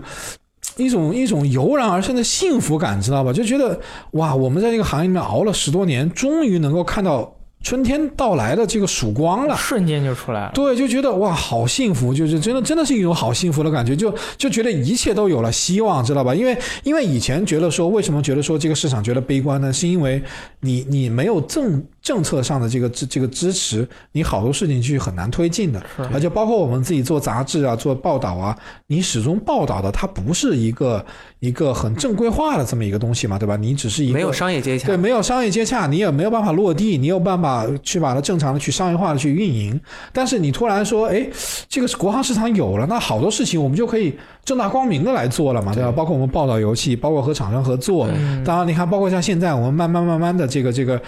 一种一种油然而生的幸福感，知道吧？就觉得哇，我们在这个行业里面熬了十多年，终于能够看到春天到来的这个曙光了。瞬间就出来了。对，就觉得哇，好幸福，就是真的，真的是一种好幸福的感觉，就就觉得一切都有了希望，知道吧？因为因为以前觉得说，为什么觉得说这个市场觉得悲观呢？是因为你你没有政政策上的这个这这个支持，你好多事情去很难推进的。而且包括我们自己做杂志啊，做报道啊，你始终报道的它不是一个一个很正规化的这么一个东西嘛，对吧？你只是一个没有商业接洽对，，没有商业接洽，你也没有办法落地，你有办法去把它正常的去商业化的去运营。但是你突然说，哎，这个国行市场有了，那好多事情我们就可以正大光明的来做了嘛，对吧？包括我们报道游戏，包括和厂商合作。当然，你看，包括像现在我们慢慢慢慢的这个这个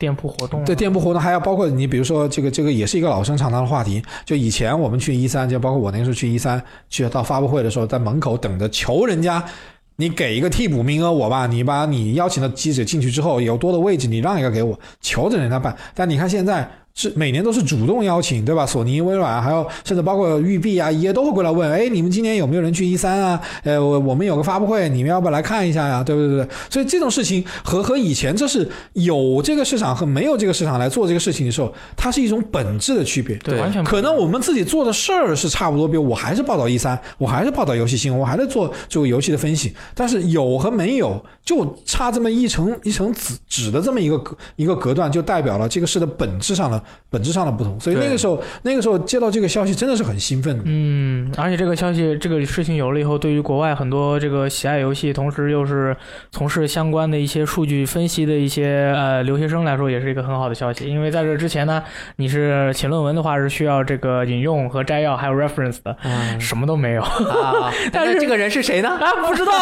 店铺活动，对店铺活动，还要包括你比如说这个这个也是一个老生常谈的话题。就以前我们去一三，就包括我那时候去一三，去到发布会的时候，在门口等着求人家。你给一个替补名额我吧，你把你邀请的记者进去之后有多的位置，你让一个给我，求着人家办。但你看现在是每年都是主动邀请，对吧？索尼、微软，还有甚至包括育碧啊、EA 都会过来问，哎，你们今年有没有人去一三啊？呃，我我们有个发布会，你们要不要来看一下呀、对不对？所以这种事情和和以前这是有这个市场和没有这个市场来做这个事情的时候，它是一种本质的区别。对完全可能我们自己做的事儿是差不多，比如我还是报道一三，我还是报道游戏新闻，我还在做这个游戏的分析，但是有和没有就差这么一层一层纸纸的这么一个隔一个隔断，就代表了这个事的本质上的本质上的不同。所以那个时候那个时候接到这个消息真的是很兴奋的。嗯，而且这个消息，这个事情有了以后，对于国外很多这个喜爱游戏，同时又是从事相关的一些数据分析的一些呃留学生来说，也是一个很好的消息。因为在这之前呢，你是写论文的话是需要这个引用和摘要还有 reference 的，嗯什么都没有啊，但是这个人是谁呢？啊，不知道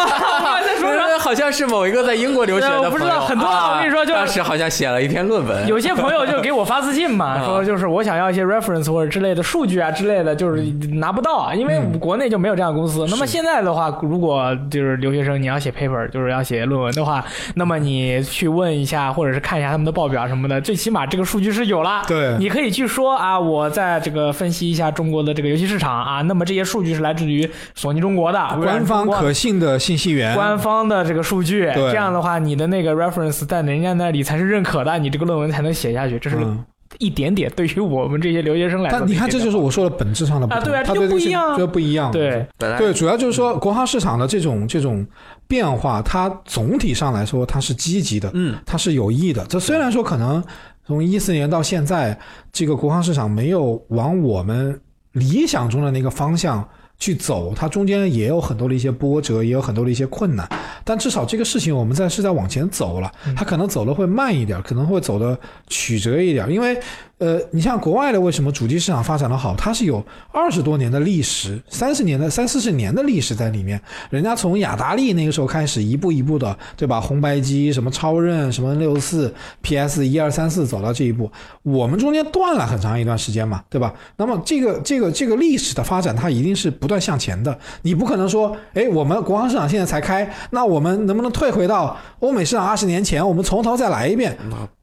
在说啥。好像是某一个在英国留学的不知道很多啊我跟你说就当时好像写了一篇论文，有些朋友就给我发私信嘛，啊说就是我想要一些 reference 或者之类的数据啊之类的，就是拿不到啊，因为国内就没有这样的公司。那么现在的话，如果就是留学生你要写 paper，就是要写论文的话，那么你去问一下或者是看一下他们的报表什么的，最起码这个数据是有了。对你可以去说啊，我在这个分析一下中国的这个游戏市场啊，那么这些数据是来自于索尼中国的官方可信的信息源，官方的这个数据，这样的话，你的那个 reference 在人家那里才是认可的，你这个论文才能写下去。这是嗯，一点点对于我们这些留学生来说，但你看，这就是我说的本质上的不同，啊对啊这就它对不一样啊这不一样。对本来对，主要就是说国行市场的这种这种变化，它总体上来说它是积极的，嗯，它是有益的。这虽然说可能从一四年到现在，这个国行市场没有往我们理想中的那个方向去走，它中间也有很多的一些波折，也有很多的一些困难。但至少这个事情我们在是在往前走了，它可能走的会慢一点，可能会走的曲折一点，因为呃，你像国外的为什么主机市场发展的好，它是有二十多年的历史，三十年的三四十年的历史在里面。人家从雅达利那个时候开始，一步一步的，对吧？红白机、什么超任、什么六四、PS 一二三四走到这一步，我们中间断了很长一段时间嘛，对吧？那么这个这个这个历史的发展，它一定是不断向前的。你不可能说，哎，我们国行市场现在才开，那我们能不能退回到欧美市场二十年前，我们从头再来一遍？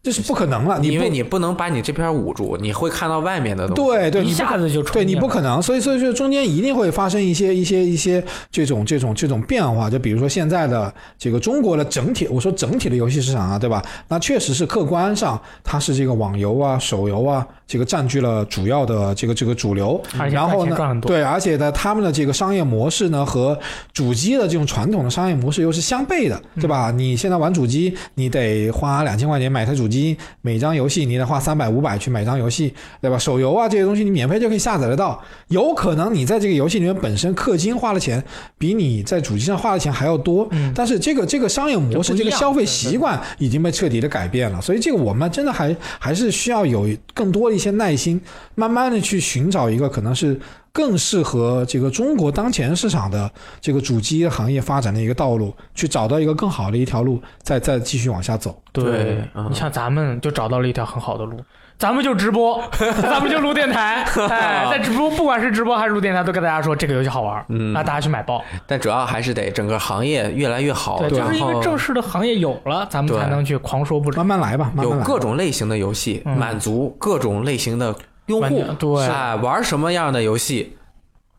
这是不可能了。你因为你不能把你这片捂住，你会看到外面的东西。对对，你不一下子就对你不可能，所以所以说中间一定会发生一些一些一些这种这种这种变化，就比如说现在的这个中国的整体，我说整体的游戏市场啊，对吧？那确实是客观上它是这个网游啊、手游啊，这个占据了主要的这个这个主流，然后呢。对，而且呢，他们的这个商业模式呢和主机的这种传统的商业模式又是相悖的，对吧？你现在玩主机，你得花两千块钱买台主机，每张游戏你得花三百五百去买张游戏，对吧？手游啊这些东西你免费就可以下载得到，有可能你在这个游戏里面本身氪金花的钱比你在主机上花的钱还要多，嗯但是这个这个商业模式、这个消费习惯已经被彻底的改变了，所以这个我们真的还还是需要有更多的一些耐心，慢慢的去寻找一个可能是更适合这个中国当前市场的这个主机行业发展的一个道路，去找到一个更好的一条路，再再继续往下走。对你像咱们就找到了一条很好的路，咱们就直播，咱们就录电台，哎，在直播不管是直播还是录电台，都跟大家说这个游戏好玩，嗯那大家去买包。但主要还是得整个行业越来越好，对，就是因为正式的行业有了，咱们才能去狂说不止。慢慢来吧，慢有慢来吧。各种类型的游戏，嗯满足各种类型的用户家。对哎，玩什么样的游戏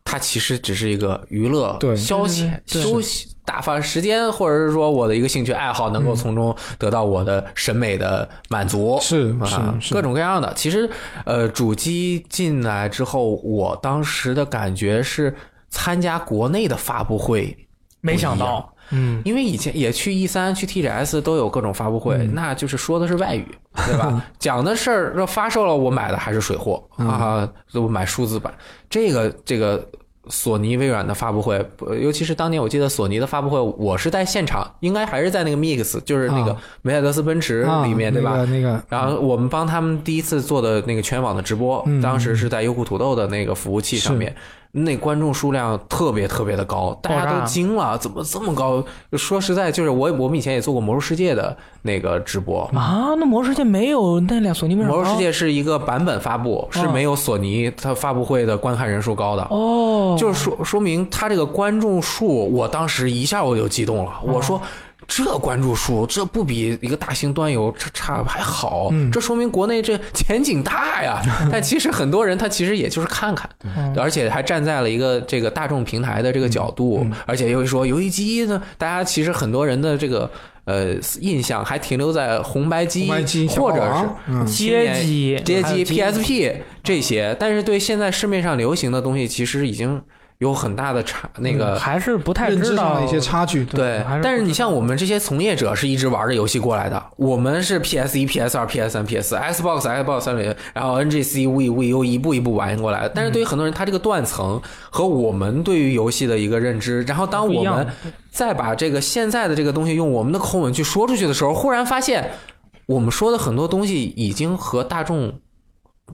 它其实只是一个娱乐、对消遣、休息、打发时间，或者是说我的一个兴趣爱好，能够从中得到我的审美的满足。是啊，是是各种各样的。其实，呃，主机进来之后，我当时的感觉是参加国内的发布会，没想到，嗯，因为以前也去 E 三、去 TGS 都有各种发布会，那就是说的是外语，对吧？讲的事儿，这发售了，我买的还是水货、啊，我买数字版。这个这个索尼、微软的发布会，呃尤其是当年我记得索尼的发布会，我是在现场，应该还是在那个 Mix，就是那个啊。梅赛德斯奔驰里面，对吧？那个那个。然后我们帮他们第一次做的那个全网的直播，嗯。当时是在优酷土豆的那个服务器上面，那观众数量特别特别的高，大家都惊了，怎么这么高？说实在，就是我我们以前也做过魔兽世界的那个直播。啊，那魔兽世界没有那俩索尼为什么魔兽世界是一个版本发布，是没有索尼它发布会的观看人数高的。哦，就是说说明它这个观众数，我当时一下我就激动了，我说。这关注数，这不比一个大型端游差差还好？这说明国内这前景大呀。但其实很多人他其实也就是看看，而且还站在了一个这个大众平台的这个角度，而且又说游戏机呢，大家其实很多人的这个呃印象还停留在红白机，白机或者是街机街机 PSP 这些，但是对现在市面上流行的东西，其实已经有很大的差那个。还是不太知道一些差距。对但是你像我们这些从业者是一直玩着游戏过来的，我们是 PS 一、PS 二、PS 三、PS 四、Xbox、Xbox 三六，然后 NGC、V、V U 一步一步玩过来的。但是对于很多人，他这个断层和我们对于游戏的一个认知，然后当我们再把这个现在的这个东西用我们的口吻去说出去的时候，忽然发现我们说的很多东西已经和大众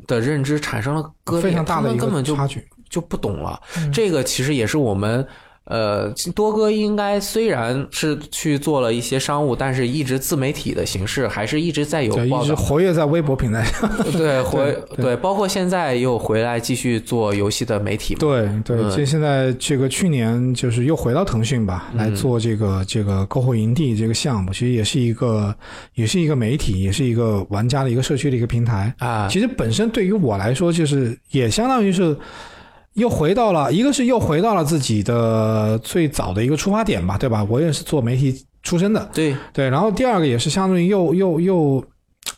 的认知产生了割裂，非常大的一个根本就差距。就不懂了。这个其实也是我们。呃，多哥应该虽然是去做了一些商务，但是一直自媒体的形式还是一直在有对，一直。活跃在微博平台上。对，活对对，包括现在又回来继续做游戏的媒体嘛。对对，嗯这现在这个去年就是又回到腾讯吧，来做这个这个篝火营地这个项目，其实也是一个也是一个媒体，也是一个玩家的一个社区的一个平台。啊，其实本身对于我来说，就是也相当于是又回到了，一个是又回到了自己的最早的一个出发点吧，对吧？我也是做媒体出身的，对，对。然后第二个也是相当于又又又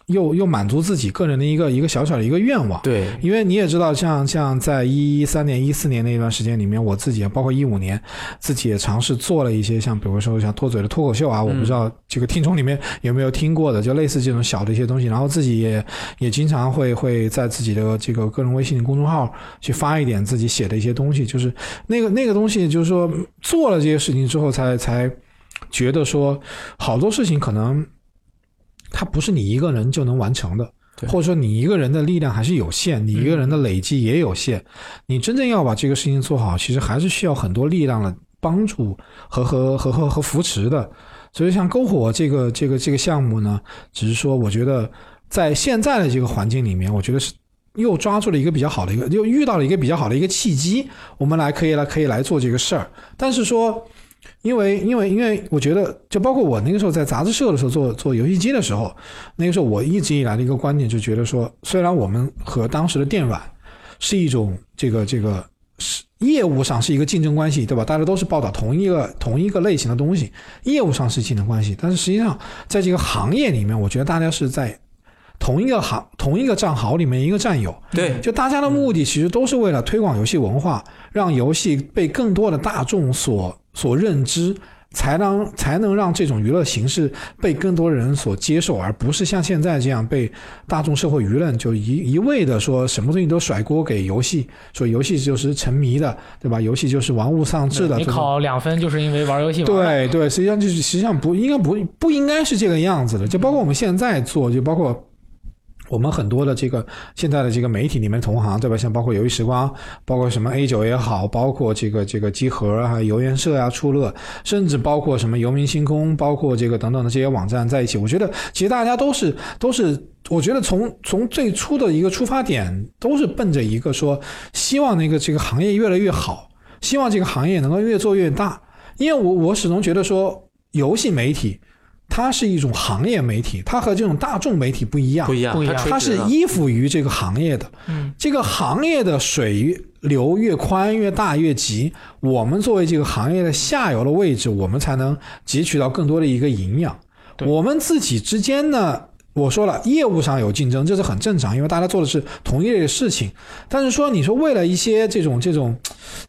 又又满足自己个人的一个一个小小的一个愿望。对，因为你也知道，像像在一三年、一四年那段时间里面，我自己包括一五年，自己也尝试做了一些像比如说像脱嘴的脱口秀啊，我不知道这个听众里面有没有听过的，就类似这种小的一些东西。然后自己也也经常会会在自己的这个个人微信公众号去发一点自己写的一些东西，就是那个那个东西，就是说做了这些事情之后才，才觉得说好多事情可能它不是你一个人就能完成的。或者说你一个人的力量还是有限，你一个人的累积也有限，你真正要把这个事情做好，其实还是需要很多力量的帮助和和和和和扶持的。所以像篝火这个这个这个项目呢，只是说我觉得在现在的这个环境里面，我觉得是又抓住了一个比较好的一个，又遇到了一个比较好的一个契机，我们来可以来可以来做这个事儿。但是说，因为因为因为我觉得，就包括我那个时候在杂志社的时候做做游戏机的时候，那个时候我一直以来的一个观点就觉得说，虽然我们和当时的电软是一种这个这个是业务上是一个竞争关系，对吧？大家都是报道同一个同一个类型的东西，业务上是竞争关系，但是实际上在这个行业里面，我觉得大家是在同一个行同一个战壕里面一个战友，对，就大家的目的其实都是为了推广游戏文化，让游戏被更多的大众所所认知，才能才能让这种娱乐形式被更多人所接受，而不是像现在这样被大众社会舆论就一一味的说什么东西都甩锅给游戏，说游戏就是沉迷的，对吧？游戏就是玩物丧志的，你考两分就是因为玩游戏玩对对，实际上就是实际上不应该不不应该是这个样子的，就包括我们现在做，就包括。我们很多的这个现在的这个媒体里面同行，对吧？像包括游戏时光，包括什么 A 九也好，包括这个这个集合啊、游研社啊、出乐，甚至包括什么游民星空，包括这个等等的这些网站在一起，我觉得其实大家都是都是，我觉得从从最初的一个出发点，都是奔着一个说，希望那个这个行业越来越好，希望这个行业能够越做越大。因为我我始终觉得说，游戏媒体它是一种行业媒体，它和这种大众媒体不一样不。一样，不一样它是依附于这个行业的，嗯，这个行业的水流越宽越大越急，我们作为这个行业的下游的位置，我们才能汲取到更多的一个营养。我们自己之间呢，我说了，业务上有竞争，这是很正常，因为大家做的是同一类的事情。但是说，你说为了一些这种这种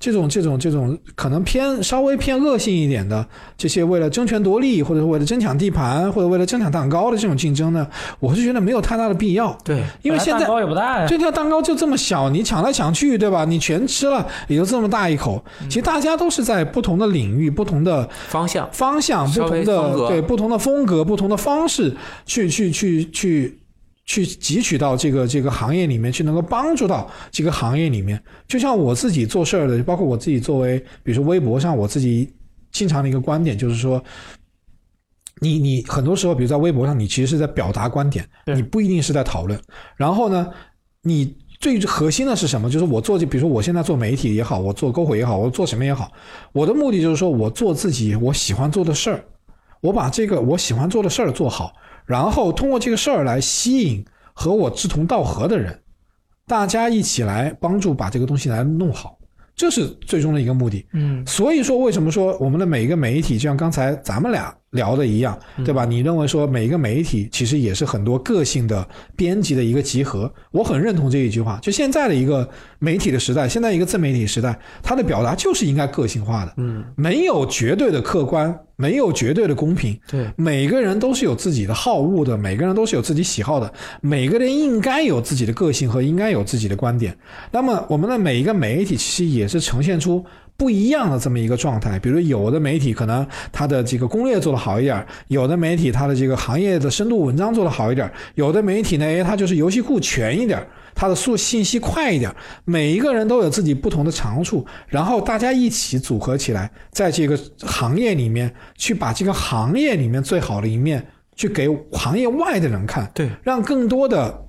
这种这种这种可能偏稍微偏恶性一点的这些为了争权夺利，或者是为了争抢地盘，或者为了争抢蛋糕的这种竞争呢，我是觉得没有太大的必要。对，因为现在蛋糕也不大呀，这条蛋糕就这么小，你抢来抢去，对吧？你全吃了，也就这么大一口。其实大家都是在不同的领域、不同的方向方向、不同的对不同的风格、不同的方式去去去去去汲取到这个这个行业里面，去能够帮助到这个行业里面。就像我自己做事儿的，包括我自己作为，比如说微博上我自己经常的一个观点就是说。你你很多时候，比如在微博上，你其实是在表达观点，对你不一定是在讨论。然后呢，你最核心的是什么？就是我做这，比如说我现在做媒体也好，我做篝火也好，我做什么也好，我的目的就是说我做自己我喜欢做的事儿，我把这个我喜欢做的事儿做好，然后通过这个事儿来吸引和我志同道合的人，大家一起来帮助把这个东西来弄好，这是最终的一个目的。嗯，所以说，为什么说我们的每一个媒体，就像刚才咱们俩聊的一样，对吧？你认为说每一个媒体其实也是很多个性的编辑的一个集合，我很认同这一句话。就现在的一个媒体的时代，现在一个自媒体时代，它的表达就是应该个性化的，嗯，没有绝对的客观，没有绝对的公平，对，每个人都是有自己的好恶的，每个人都是有自己喜好的，每个人应该有自己的个性和应该有自己的观点。那么我们的每一个媒体其实也是呈现出不一样的这么一个状态。比如有的媒体可能它的这个攻略做得好一点，有的媒体它的这个行业的深度文章做得好一点，有的媒体呢，哎，它就是游戏库全一点。它的速信息快一点，每一个人都有自己不同的长处，然后大家一起组合起来，在这个行业里面去把这个行业里面最好的一面去给行业外的人看，对，让更多的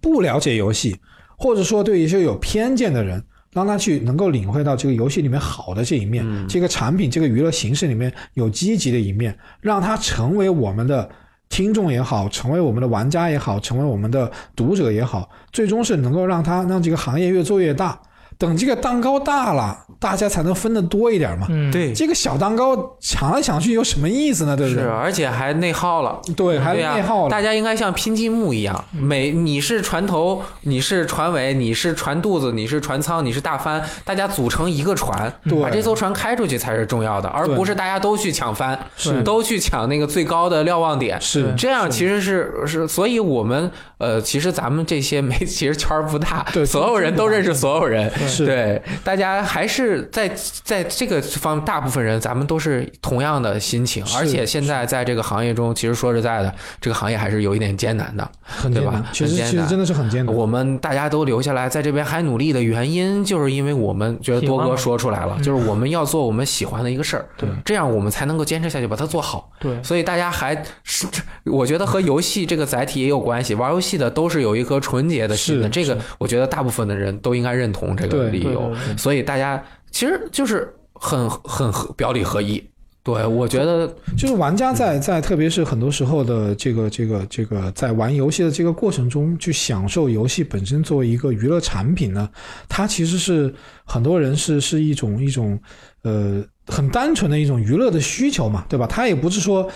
不了解游戏，或者说对一些有偏见的人，让他去能够领会到这个游戏里面好的这一面，这个产品、这个娱乐形式里面有积极的一面，让他成为我们的听众也好，成为我们的玩家也好，成为我们的读者也好，最终是能够让他让这个行业越做越大。等这个蛋糕大了，大家才能分得多一点嘛。嗯，对，这个小蛋糕抢来抢去有什么意思呢？对不是，而且还内耗了。对，还、内耗了。大家应该像拼积木一样，每你是船头，你是船尾，你是船肚子，你是船舱，你是大帆，大家组成一个船，对把这艘船开出去才是重要的，而不是大家都去抢帆，是都去抢那个最高的瞭望点。是这样其实是是，所以我们呃，其实咱们这些没其实圈儿不大，对所有人都认识所有人，是对，大家还是在在这个方大部分人，咱们都是同样的心情，而且现在在这个行业中，其实说实在的，这个行业还是有一点艰难的，对吧很艰难，？其实其实真的是很艰难。我们大家都留下来，在这边还努力的原因，就是因为我们觉得多哥说出来了，就是我们要做我们喜欢的一个事儿，对，这样我们才能够坚持下去，把它做好。对，所以大家还是，我觉得和游戏这个载体也有关系。玩游戏的都是有一颗纯洁的心的，这个我觉得大部分的人都应该认同这个对理由。所以大家其实就是很很合表里合一。对，我觉得就是玩家在在特别是很多时候的这个这个这个在玩游戏的这个过程中，去享受游戏本身作为一个娱乐产品呢，它其实是很多人是是一种一种呃很单纯的一种娱乐的需求嘛，对吧？它也不是说。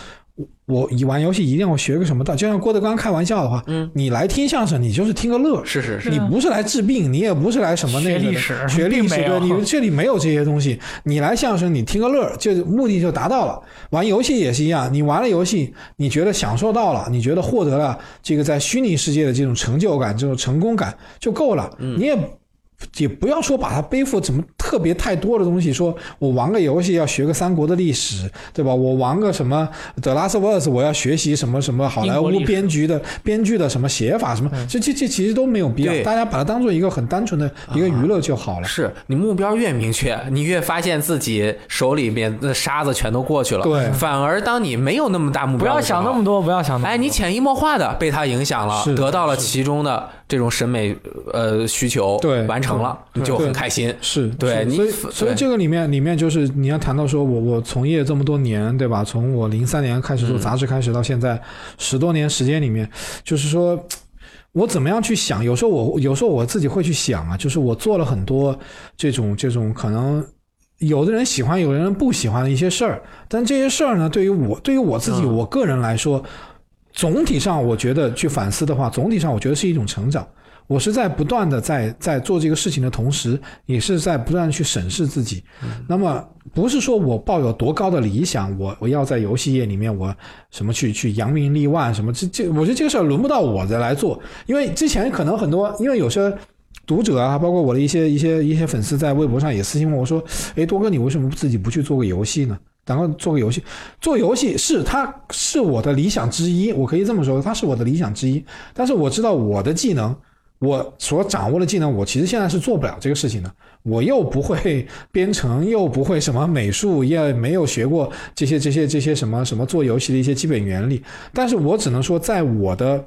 我我一玩游戏一定要学个什么道，就像郭德纲开玩笑的话，嗯，你来听相声，你就是听个乐，是是是，你不是来治病，你也不是来什么那个历史学历史，对，你这里没有这些东西。你来相声，你听个乐，就目的就达到了。玩游戏也是一样，你玩了游戏，你觉得享受到了，你觉得获得了这个在虚拟世界的这种成就感、这种成功感就够了。你也也不要说把它背负怎么特别太多的东西，说我玩个游戏要学个三国的历史，对吧？我玩个什么《The Last of Us》，我要学习什么什么好莱坞编剧的编剧的什么写法什么，这这这其实都没有必要，大家把它当做一个很单纯的一个娱乐就好了。是你目标越明确，你越发现自己手里面的沙子全都过去了。对反而当你没有那么大目标不要想那么多，不要想那么多。哎，你潜移默化的被它影响了，得到了其中的这种审美呃需求，对完成了，你就很开心。是，对你所以所以这个里面里面就是你要谈到说我我从业这么多年，对吧？从我零三年开始做杂志开始到现在十多年时间里面，就是说。我怎么样去想？有时候我有时候我自己会去想啊，就是我做了很多这种这种可能有的人喜欢，有的人不喜欢的一些事儿，但这些事儿呢，对于我对于我自己我个人来说，总体上我觉得去反思的话，总体上我觉得是一种成长。我是在不断的在在做这个事情的同时，也是在不断的去审视自己。那么不是说我抱有多高的理想，我我要在游戏业里面我什么去去扬名立万什么这这，我觉得这个事儿轮不到我再来做，因为之前可能很多，因为有些读者啊，包括我的一些一些一些粉丝在微博上也私信问我说：“哎，多哥，你为什么自己不去做个游戏呢？然后做个游戏，做游戏是它是我的理想之一，我可以这么说，它是我的理想之一。但是我知道我的技能。”我所掌握的技能，我其实现在是做不了这个事情的。我又不会编程，又不会什么美术，也没有学过这些这些这些什么什么做游戏的一些基本原理。但是我只能说，在我的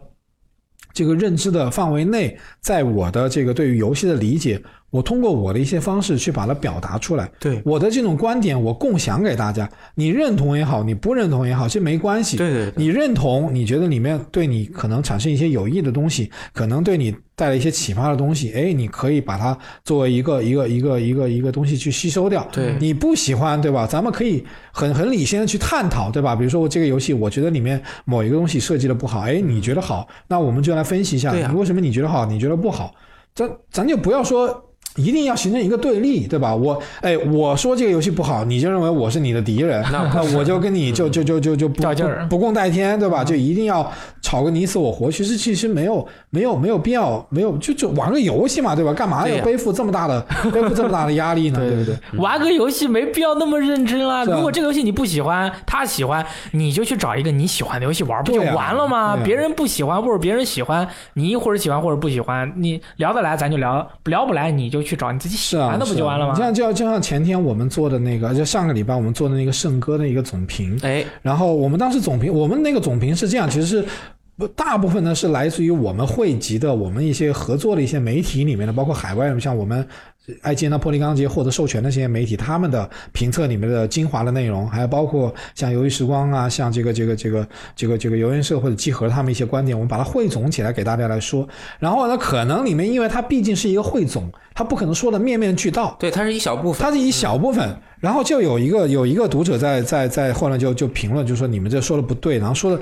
这个认知的范围内，在我的这个对于游戏的理解。我通过我的一些方式去把它表达出来，对我的这种观点，我共享给大家。你认同也好，你不认同也好，这没关系。对对，你认同，你觉得里面对你可能产生一些有益的东西，可能对你带来一些启发的东西，哎，你可以把它作为一个一个一个一个一个东西去吸收掉。对，你不喜欢，对吧？咱们可以很很理性的去探讨，对吧？比如说我这个游戏，我觉得里面某一个东西设计的不好，哎，你觉得好，那我们就来分析一下，为什么你觉得好，你觉得不好？咱咱就不要说。一定要形成一个对立，对吧？我哎，我说这个游戏不好，你就认为我是你的敌人，那我就跟你就就就就就不不共戴天，对吧？就一定要吵个你死我活。其实其实没有没有没有必要，没有就就玩个游戏嘛，对吧？干嘛要背负这么大的 背负这么大的压力呢？对不对？玩个游戏没必要那么认真啊！如果这个游戏你不喜欢，他喜欢，你就去找一个你喜欢的游戏玩，不就完了吗？别人不喜欢或者别人喜欢，你或者喜欢或者不喜欢，你聊得来咱就聊，聊不来你就。去找你自己喜欢的不就完了吗？像就就像前天我们做的那个，就上个礼拜我们做的那个圣歌的一个总评，哎，然后我们当时总评，我们那个总评是这样，其实是大部分呢是来自于我们汇集的我们一些合作的一些媒体里面的，包括海外像我们。爱基恩、破璃钢节获得授权的这些媒体，他们的评测里面的精华的内容，还有包括像鱿鱼时光啊，像这个这个这个这个这个游研社或者集合他们一些观点，我们把它汇总起来给大家来说。然后呢，可能里面因为它毕竟是一个汇总，它不可能说的面面俱到。对，它是一小部分，它是一小部分。然后就有一个有一个读者在在在后来就就评论，就说你们这说的不对，然后说的。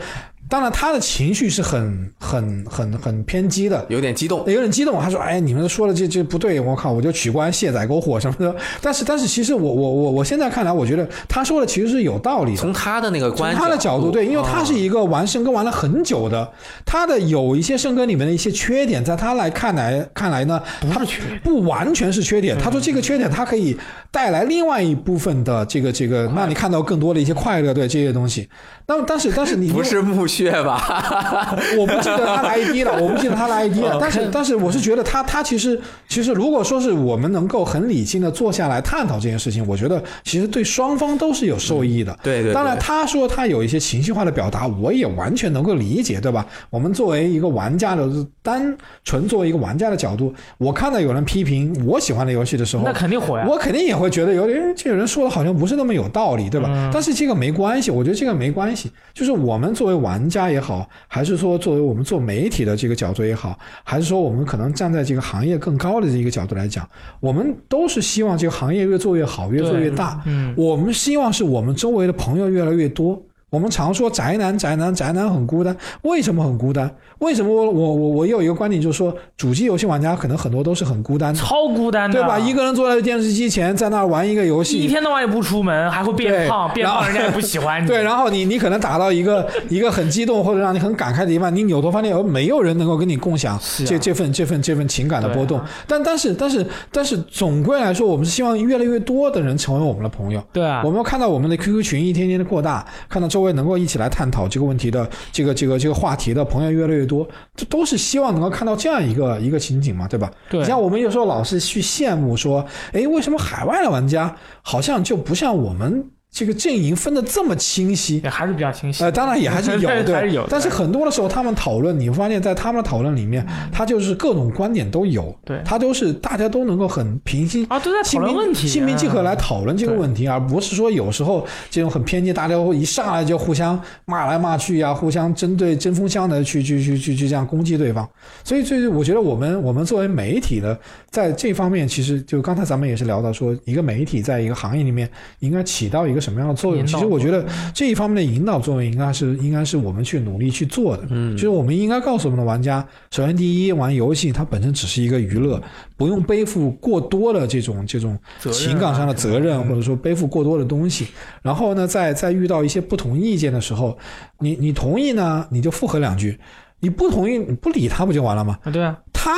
当然，他的情绪是很、很、很、很偏激的，有点激动，有点激动。他说：“哎，你们说的这这不对，我靠，我就取关卸载篝火什么的。”但是，但是，其实我我我我现在看来，我觉得他说的其实是有道理的。从他的那个观，他的角度对，因为他是一个玩圣歌玩了很久的，他的有一些圣歌里面的一些缺点，在他来看来看来呢，不是缺，不完全是缺点。他说这个缺点，他可以带来另外一部分的这个这个，让你看到更多的一些快乐，对这些东西。但但是但是你 不是墓穴吧？我不记得他的 ID 了，我不记得他的 ID 了。但是，但是我是觉得他，他其实，其实如果说是我们能够很理性的坐下来探讨这件事情，我觉得其实对双方都是有受益的。对对。当然，他说他有一些情绪化的表达，我也完全能够理解，对吧？我们作为一个玩家的，单纯作为一个玩家的角度，我看到有人批评我喜欢的游戏的时候，那肯定火呀。我肯定也会觉得有点，这个人说的好像不是那么有道理，对吧？但是这个没关系，我觉得这个没关系，就是我们作为玩家也好。还是说，作为我们做媒体的这个角度也好，还是说我们可能站在这个行业更高的这一个角度来讲，我们都是希望这个行业越做越好，越做越大。嗯，我们希望是我们周围的朋友越来越多。我们常说宅男，宅男，宅男很孤单。为什么很孤单？为什么我我我我有一个观点，就是说，主机游戏玩家可能很多都是很孤单的，超孤单的，对吧？一个人坐在电视机前，在那玩一个游戏，一天到晚也不出门，还会变胖，变胖人家也不喜欢你。对，然后你你可能打到一个一个很激动或者让你很感慨的地方，你扭头发现，没有人能够跟你共享这这份这份这份情感的波动。但但是但是但是总归来说，我们是希望越来越多的人成为我们的朋友。对啊，我们要看到我们的 QQ 群一天天的扩大，看到周围能够一起来。探讨这个问题的这个这个这个话题的朋友越来越多，这都是希望能够看到这样一个一个情景嘛，对吧？对。像我们有时候老是去羡慕说，哎，为什么海外的玩家好像就不像我们这个阵营分的这么清晰。也还是比较清晰。呃，当然也还是有，还 对，是有但是很多的时候，他们讨论，你会发现在他们的讨论里面，他就是各种观点都有，对他都是大家都能够很平心啊，都在讨论问题，心平气和来讨论这个问题，而不是说有时候这种很偏激，大家会一上来就互相骂来骂去呀、互相针对针锋相对去去去去去这样攻击对方。所以，所以我觉得我们我们作为媒体的，在这方面，其实就刚才咱们也是聊到说，一个媒体在一个行业里面应该起到一个什么样的作用。其实我觉得这一方面的引导作用，应该是应该是我们去努力去做的。嗯，就是我们应该告诉我们的玩家，首先第一，玩游戏它本身只是一个娱乐，不用背负过多的这种这种情感上的责任，或者说背负过多的东西。然后呢，在在遇到一些不同意见的时候，你你同意呢，你就附和两句；你不同意，你不理他不就完了吗？啊，对啊，他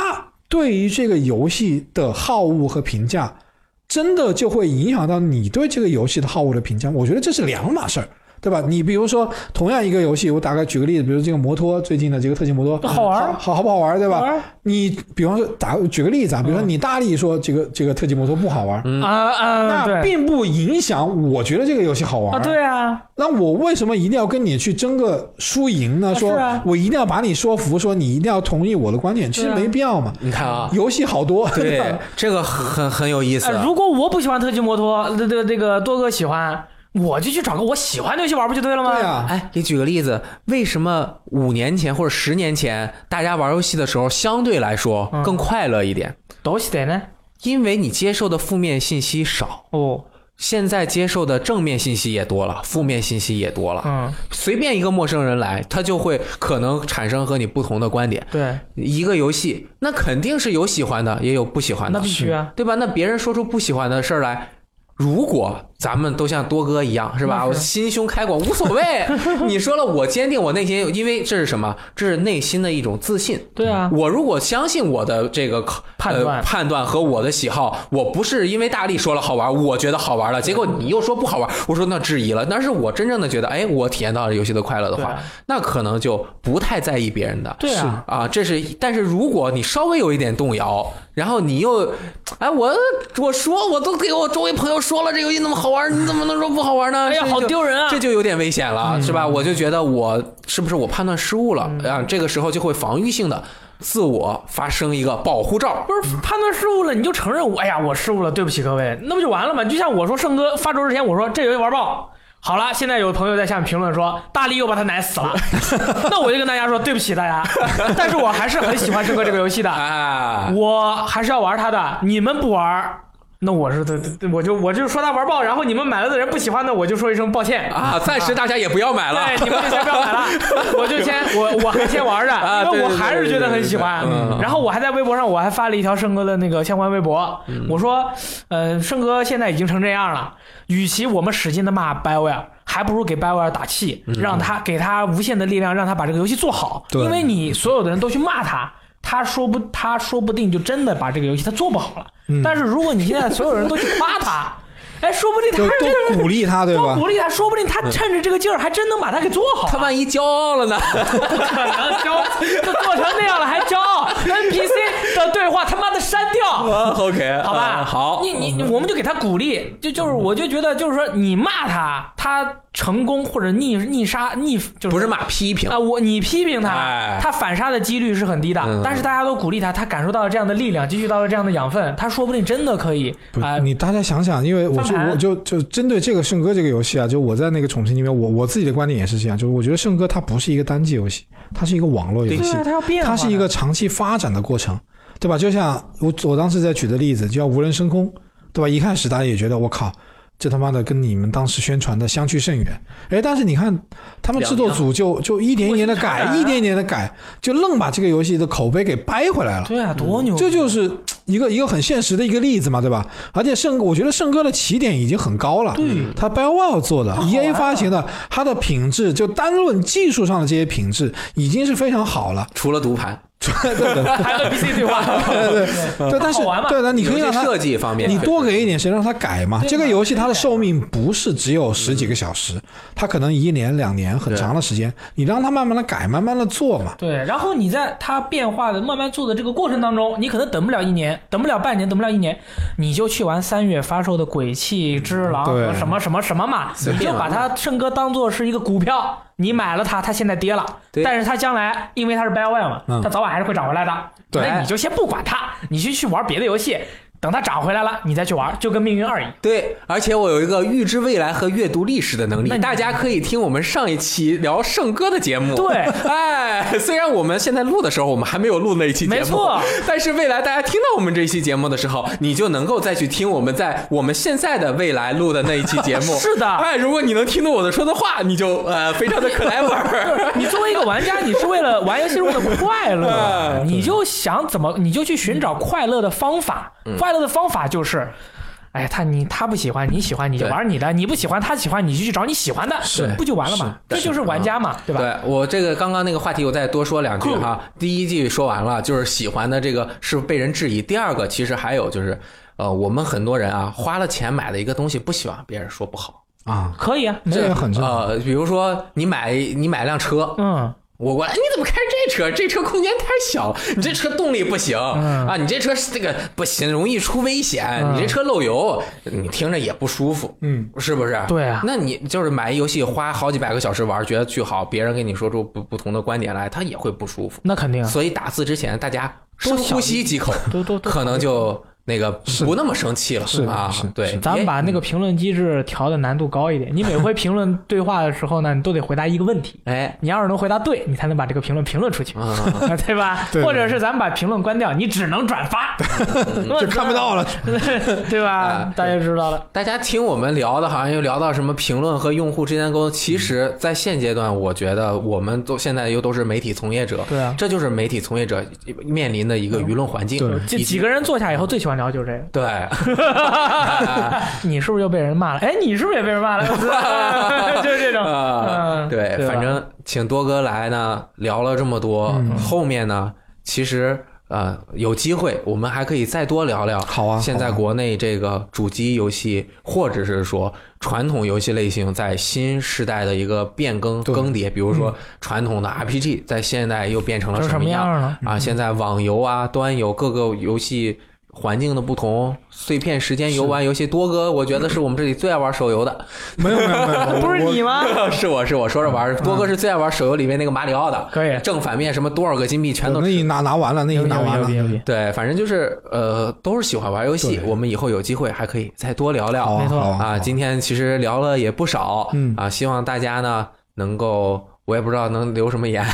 对于这个游戏的好恶和评价，真的就会影响到你对这个游戏的好恶的评价。我觉得这是两码事儿。对吧？你比如说，同样一个游戏，我打个举个例子，比如这个摩托最近的这个特技摩托，好玩儿好好不好玩，对吧？你比方说打举个例子啊，比如说你大力说这个这个特技摩托不好玩儿，啊啊，那并不影响我觉得这个游戏好玩啊，对啊，那我为什么一定要跟你去争个输赢呢？说我一定要把你说服，说你一定要同意我的观点，其实没必要嘛。你看啊，游戏好多，对吧？这个很很有意思哎，。如果我不喜欢特技摩托，这这这个多哥喜欢，我就去找个我喜欢的游戏玩不就对了吗？对啊，哎，你举个例子，为什么五年前或者十年前大家玩游戏的时候相对来说嗯更快乐一点？都是的呢。因为你接受的负面信息少，哦，现在接受的正面信息也多了，负面信息也多了。嗯，随便一个陌生人来，他就会可能产生和你不同的观点。对，一个游戏，那肯定是有喜欢的，也有不喜欢的，那必须啊。对吧？那别人说出不喜欢的事儿来，如果咱们都像多哥一样，是吧？我心胸开广，无所谓。你说了，我坚定我内心，因为这是什么？这是内心的一种自信。对啊，我如果相信我的这个判断呃、判断和我的喜好，我不是因为大力说了好玩，我觉得好玩了，结果你又说不好玩，我说那质疑了。但是我真正的觉得，哎，我体验到了游戏的快乐的话，啊那可能就不太在意别人的。对啊，啊，这是，但是如果你稍微有一点动摇，然后你又，哎，我我说我都给我周围朋友说了这游戏那么好玩，你怎么能说不好玩呢？哎呀，好丢人啊！这就有点危险了，是吧？我就觉得我是不是我判断失误了啊？这个时候就会防御性的自我发生一个保护罩。不是判断失误了，你就承认我，哎呀，我失误了，对不起各位，那不就完了吗？就像我说胜哥发轴之前，我说这游戏玩爆。好了，现在有朋友在下面评论说大力又把他奶死了，那我就跟大家说对不起大家，但是我还是很喜欢胜哥这个游戏的，啊，我还是要玩他的，你们不玩。那我是对对，我就我就说他玩爆，然后你们买了的人不喜欢的，我就说一声抱歉啊，暂时大家也不要买了。对，你们就先不要买了，我就先我我还先玩着，啊因为我还是觉得很喜欢然后我还在微博上我还发了一条胜哥的那个相关微博，我说，呃，胜哥现在已经成这样了，与其我们使劲的骂 BioWare，还不如给 BioWare 打气，让他给他无限的力量，让他把这个游戏做好。对因为你所有的人都去骂他。他说不，他说不定就真的把这个游戏他做不好了。但是如果你现在所有人都去夸他，哎，说不定他多鼓励他，对吧多？鼓励他，说不定他趁着这个劲儿，还真能把它给做好。他万一骄傲了呢？不 可能骄，都做成那样了还骄傲？NPC 的对话他妈的删掉，OK，好吧？嗯好，你你你我们就给他鼓励，就就是我就觉得就是说你骂他，他成功或者逆逆杀逆就是不是骂批评。啊，我你批评他哎，他反杀的几率是很低的，嗯。但是大家都鼓励他，他感受到了这样的力量，汲取到了这样的养分，他说不定真的可以啊你大家想想，因为我就我就就针对这个圣歌这个游戏啊，就我在那个宠城里面，我我自己的观点也是这样，就是我觉得圣歌它不是一个单机游戏，它是一个网络游戏它是一个长期发展的过程，对吧？就像我我当时在举的例子，就像无人升空，对吧？一开始大家也觉得我靠，这他妈的跟你们当时宣传的相去甚远，哎，但是你看他们制作组就就一点一点的改，一点一点的改，就愣把这个游戏的口碑给掰回来了。对啊，多牛！这就是一个一个很现实的一个例子嘛，对吧？而且圣，我觉得圣哥的起点已经很高了。对，他 BioWare 做的，EA 啊发行的，它的品质就单论技术上的这些品质已经是非常好了。除了读盘，对对对 还有 NPC 对话，对对 对，但是好玩嘛对的，你可以让他设计方面，你多给一点时间让他改嘛这个游戏它的寿命不是只有十几个小时，它可能一年两年很长的时间，你让他慢慢的改，慢慢的做嘛。对，然后你在它变化的慢慢做的这个过程当中，你可能等不了一年，等不了半年，等不了一年，你就去玩三月发售的《鬼泣之狼》和什么什么什么嘛，你就把它圣哥当做是一个股票，你买了它，它现在跌了，对。但是它将来因为它是 BioWare 嘛，嗯。它早晚还是会涨回来的，对。那你就先不管它，你就去玩别的游戏，等它涨回来了，你再去玩，就跟命运二一样。对，而且我有一个预知未来和阅读历史的能力那，大家可以听我们上一期聊圣歌的节目。对哎，虽然我们现在录的时候我们还没有录那一期节目，没错，但是未来大家听到我们这一期节目的时候，你就能够再去听我们在我们现在的未来录的那一期节目。是的哎，如果你能听懂我的说的话，你就呃非常的 clever。你作为一个玩家，你是为了玩游戏是为了快乐，哎你就想怎么，你就去寻找快乐的方法。嗯快乐的方法就是，哎，他你他不喜欢，你喜欢你就玩你的；你不喜欢他喜欢，你就去找你喜欢的，是不就完了吗？这就是玩家嘛，对吧？对我这个刚刚那个话题，我再多说两句哈。第一句说完了，就是喜欢的这个是被人质疑。第二个，其实还有就是，呃，我们很多人啊，花了钱买的一个东西，不喜欢别人说不好。啊，可以啊，这个很。呃，比如说你买你买辆车，嗯，我过来，你怎么开这车？这车空间太小了，你这车动力不行、嗯啊，你这车这个不行，容易出危险，嗯你这车漏油，你听着也不舒服，嗯，是不是？对啊那你就是买一游戏花好几百个小时玩，觉得巨好，别人跟你说出不不同的观点来，他也会不舒服。那肯定啊，所以打字之前，大家深多呼吸几口，多多多可能就那个不那么生气了是啊是。对，咱们把那个评论机制调的难度高一点，你每回 评论对话的时候呢，你都得回答一个问题。哎，你要是能回答对，你才能把这个评论评论出去，啊，对吧？对或者是咱们把评论关掉，你只能转发，就看不到了。对吧啊？大家知道了。大家听我们聊的，好像又聊到什么评论和用户之间的沟通。其实，在现阶段，我觉得我们都现在又都是媒体从业者，对啊这就是媒体从业者面临的一个舆论环境。对这以及几个人坐下以后最喜欢聊就是这个。对，你是不是又被人骂了？哎，你是不是也被人骂了？就是这种。对，对反正请多哥来呢，聊了这么多，后面呢，其实呃有机会我们还可以再多聊聊。好啊现在国内这个主机游戏，或者是说传统游戏类型在新时代的一个变更更迭，比如说传统的 RPG 在现在又变成了什么样了？啊？现在网游啊、端游各个游戏。环境的不同，碎片时间游玩游戏，多哥我觉得是我们这里最爱玩手游的，没有没有没有，不是你吗？是我是我说着玩儿，多哥是最爱玩手游里面那个马里奥的，可以。正反面什么多少个金币全都那你拿拿完了，那你拿完了。对，反正就是呃都是喜欢玩游戏，我们以后有机会还可以再多聊聊。啊没错啊。今天其实聊了也不少，嗯。啊，希望大家呢能够，我也不知道能留什么言，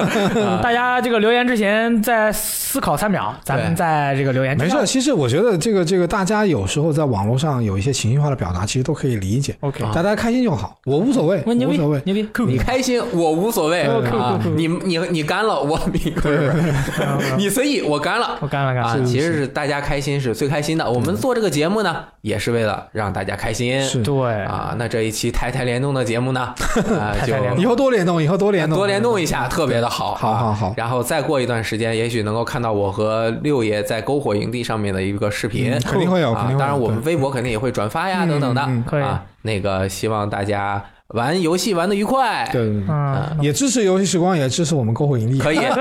大家这个留言之前再思考三秒，咱们在这个留言没事，其实我觉得这个这个大家有时候在网络上有一些情绪化的表达，其实都可以理解，OK，啊。大家开心就好，我无所谓，我牛逼无所谓。牛逼，你开心我无所谓。啊，你你你干了我你 不是。你随意我干了。我干了干啊，了，其实是。大家开心是最开心的。我们做这个节目呢，也是为了让大家开心。对。啊，那这一期台台联动的节目呢，啊，就以后多联动，以后多联动，多联动一下，特别的好。啊好好好然后再过一段时间，也许能够看到我和六爷在篝火营地上面的一个视频嗯。肯定会有。啊当然，我们微博肯定也会转发呀，嗯等等的。嗯可以啊，那个希望大家玩游戏玩的愉快。对对对嗯，也支持游戏时光，也支持我们篝火营地。可以 可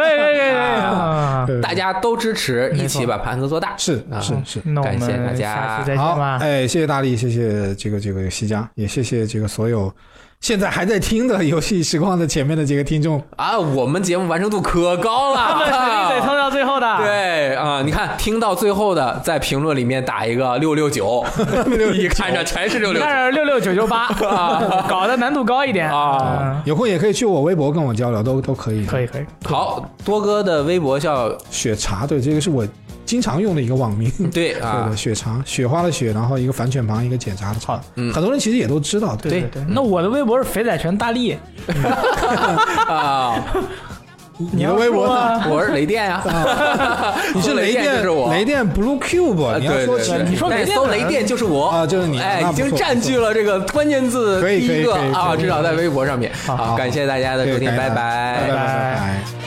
以，大家都支持，一起把盘子做大。是啊是是。那我感谢大们家下期再见好，哎，谢谢大力，谢谢这个这个西江，也谢谢这个所有现在还在听的游戏时光的前面的几个听众。啊，我们节目完成度可高了，他们肯定得撑到最后的。对啊，你看听到最后的，在评论里面打一个六六九，你看着全是六六九。那是六六九九八，搞得难度高一点啊嗯有空也可以去我微博跟我交流，都都可以。可以可以，好，多哥的微博叫雪茶，对，这个是我经常用的一个网名。对 对啊的，，雪茶，雪花的雪，然后一个反犬旁，一个检查的查。嗯很多人其实也都知道。对，对。那我的微博是肥仔拳大力，啊，你的微博呢？我是雷电呀，你是雷电，就是我，雷电 Blue Cube，啊你要对对。你说雷电搜雷电就是我啊就是你哎，已经占据了这个关键字第一个啊，至少在微博上面。好好，感谢大家的收听，拜对拜拜拜拜拜。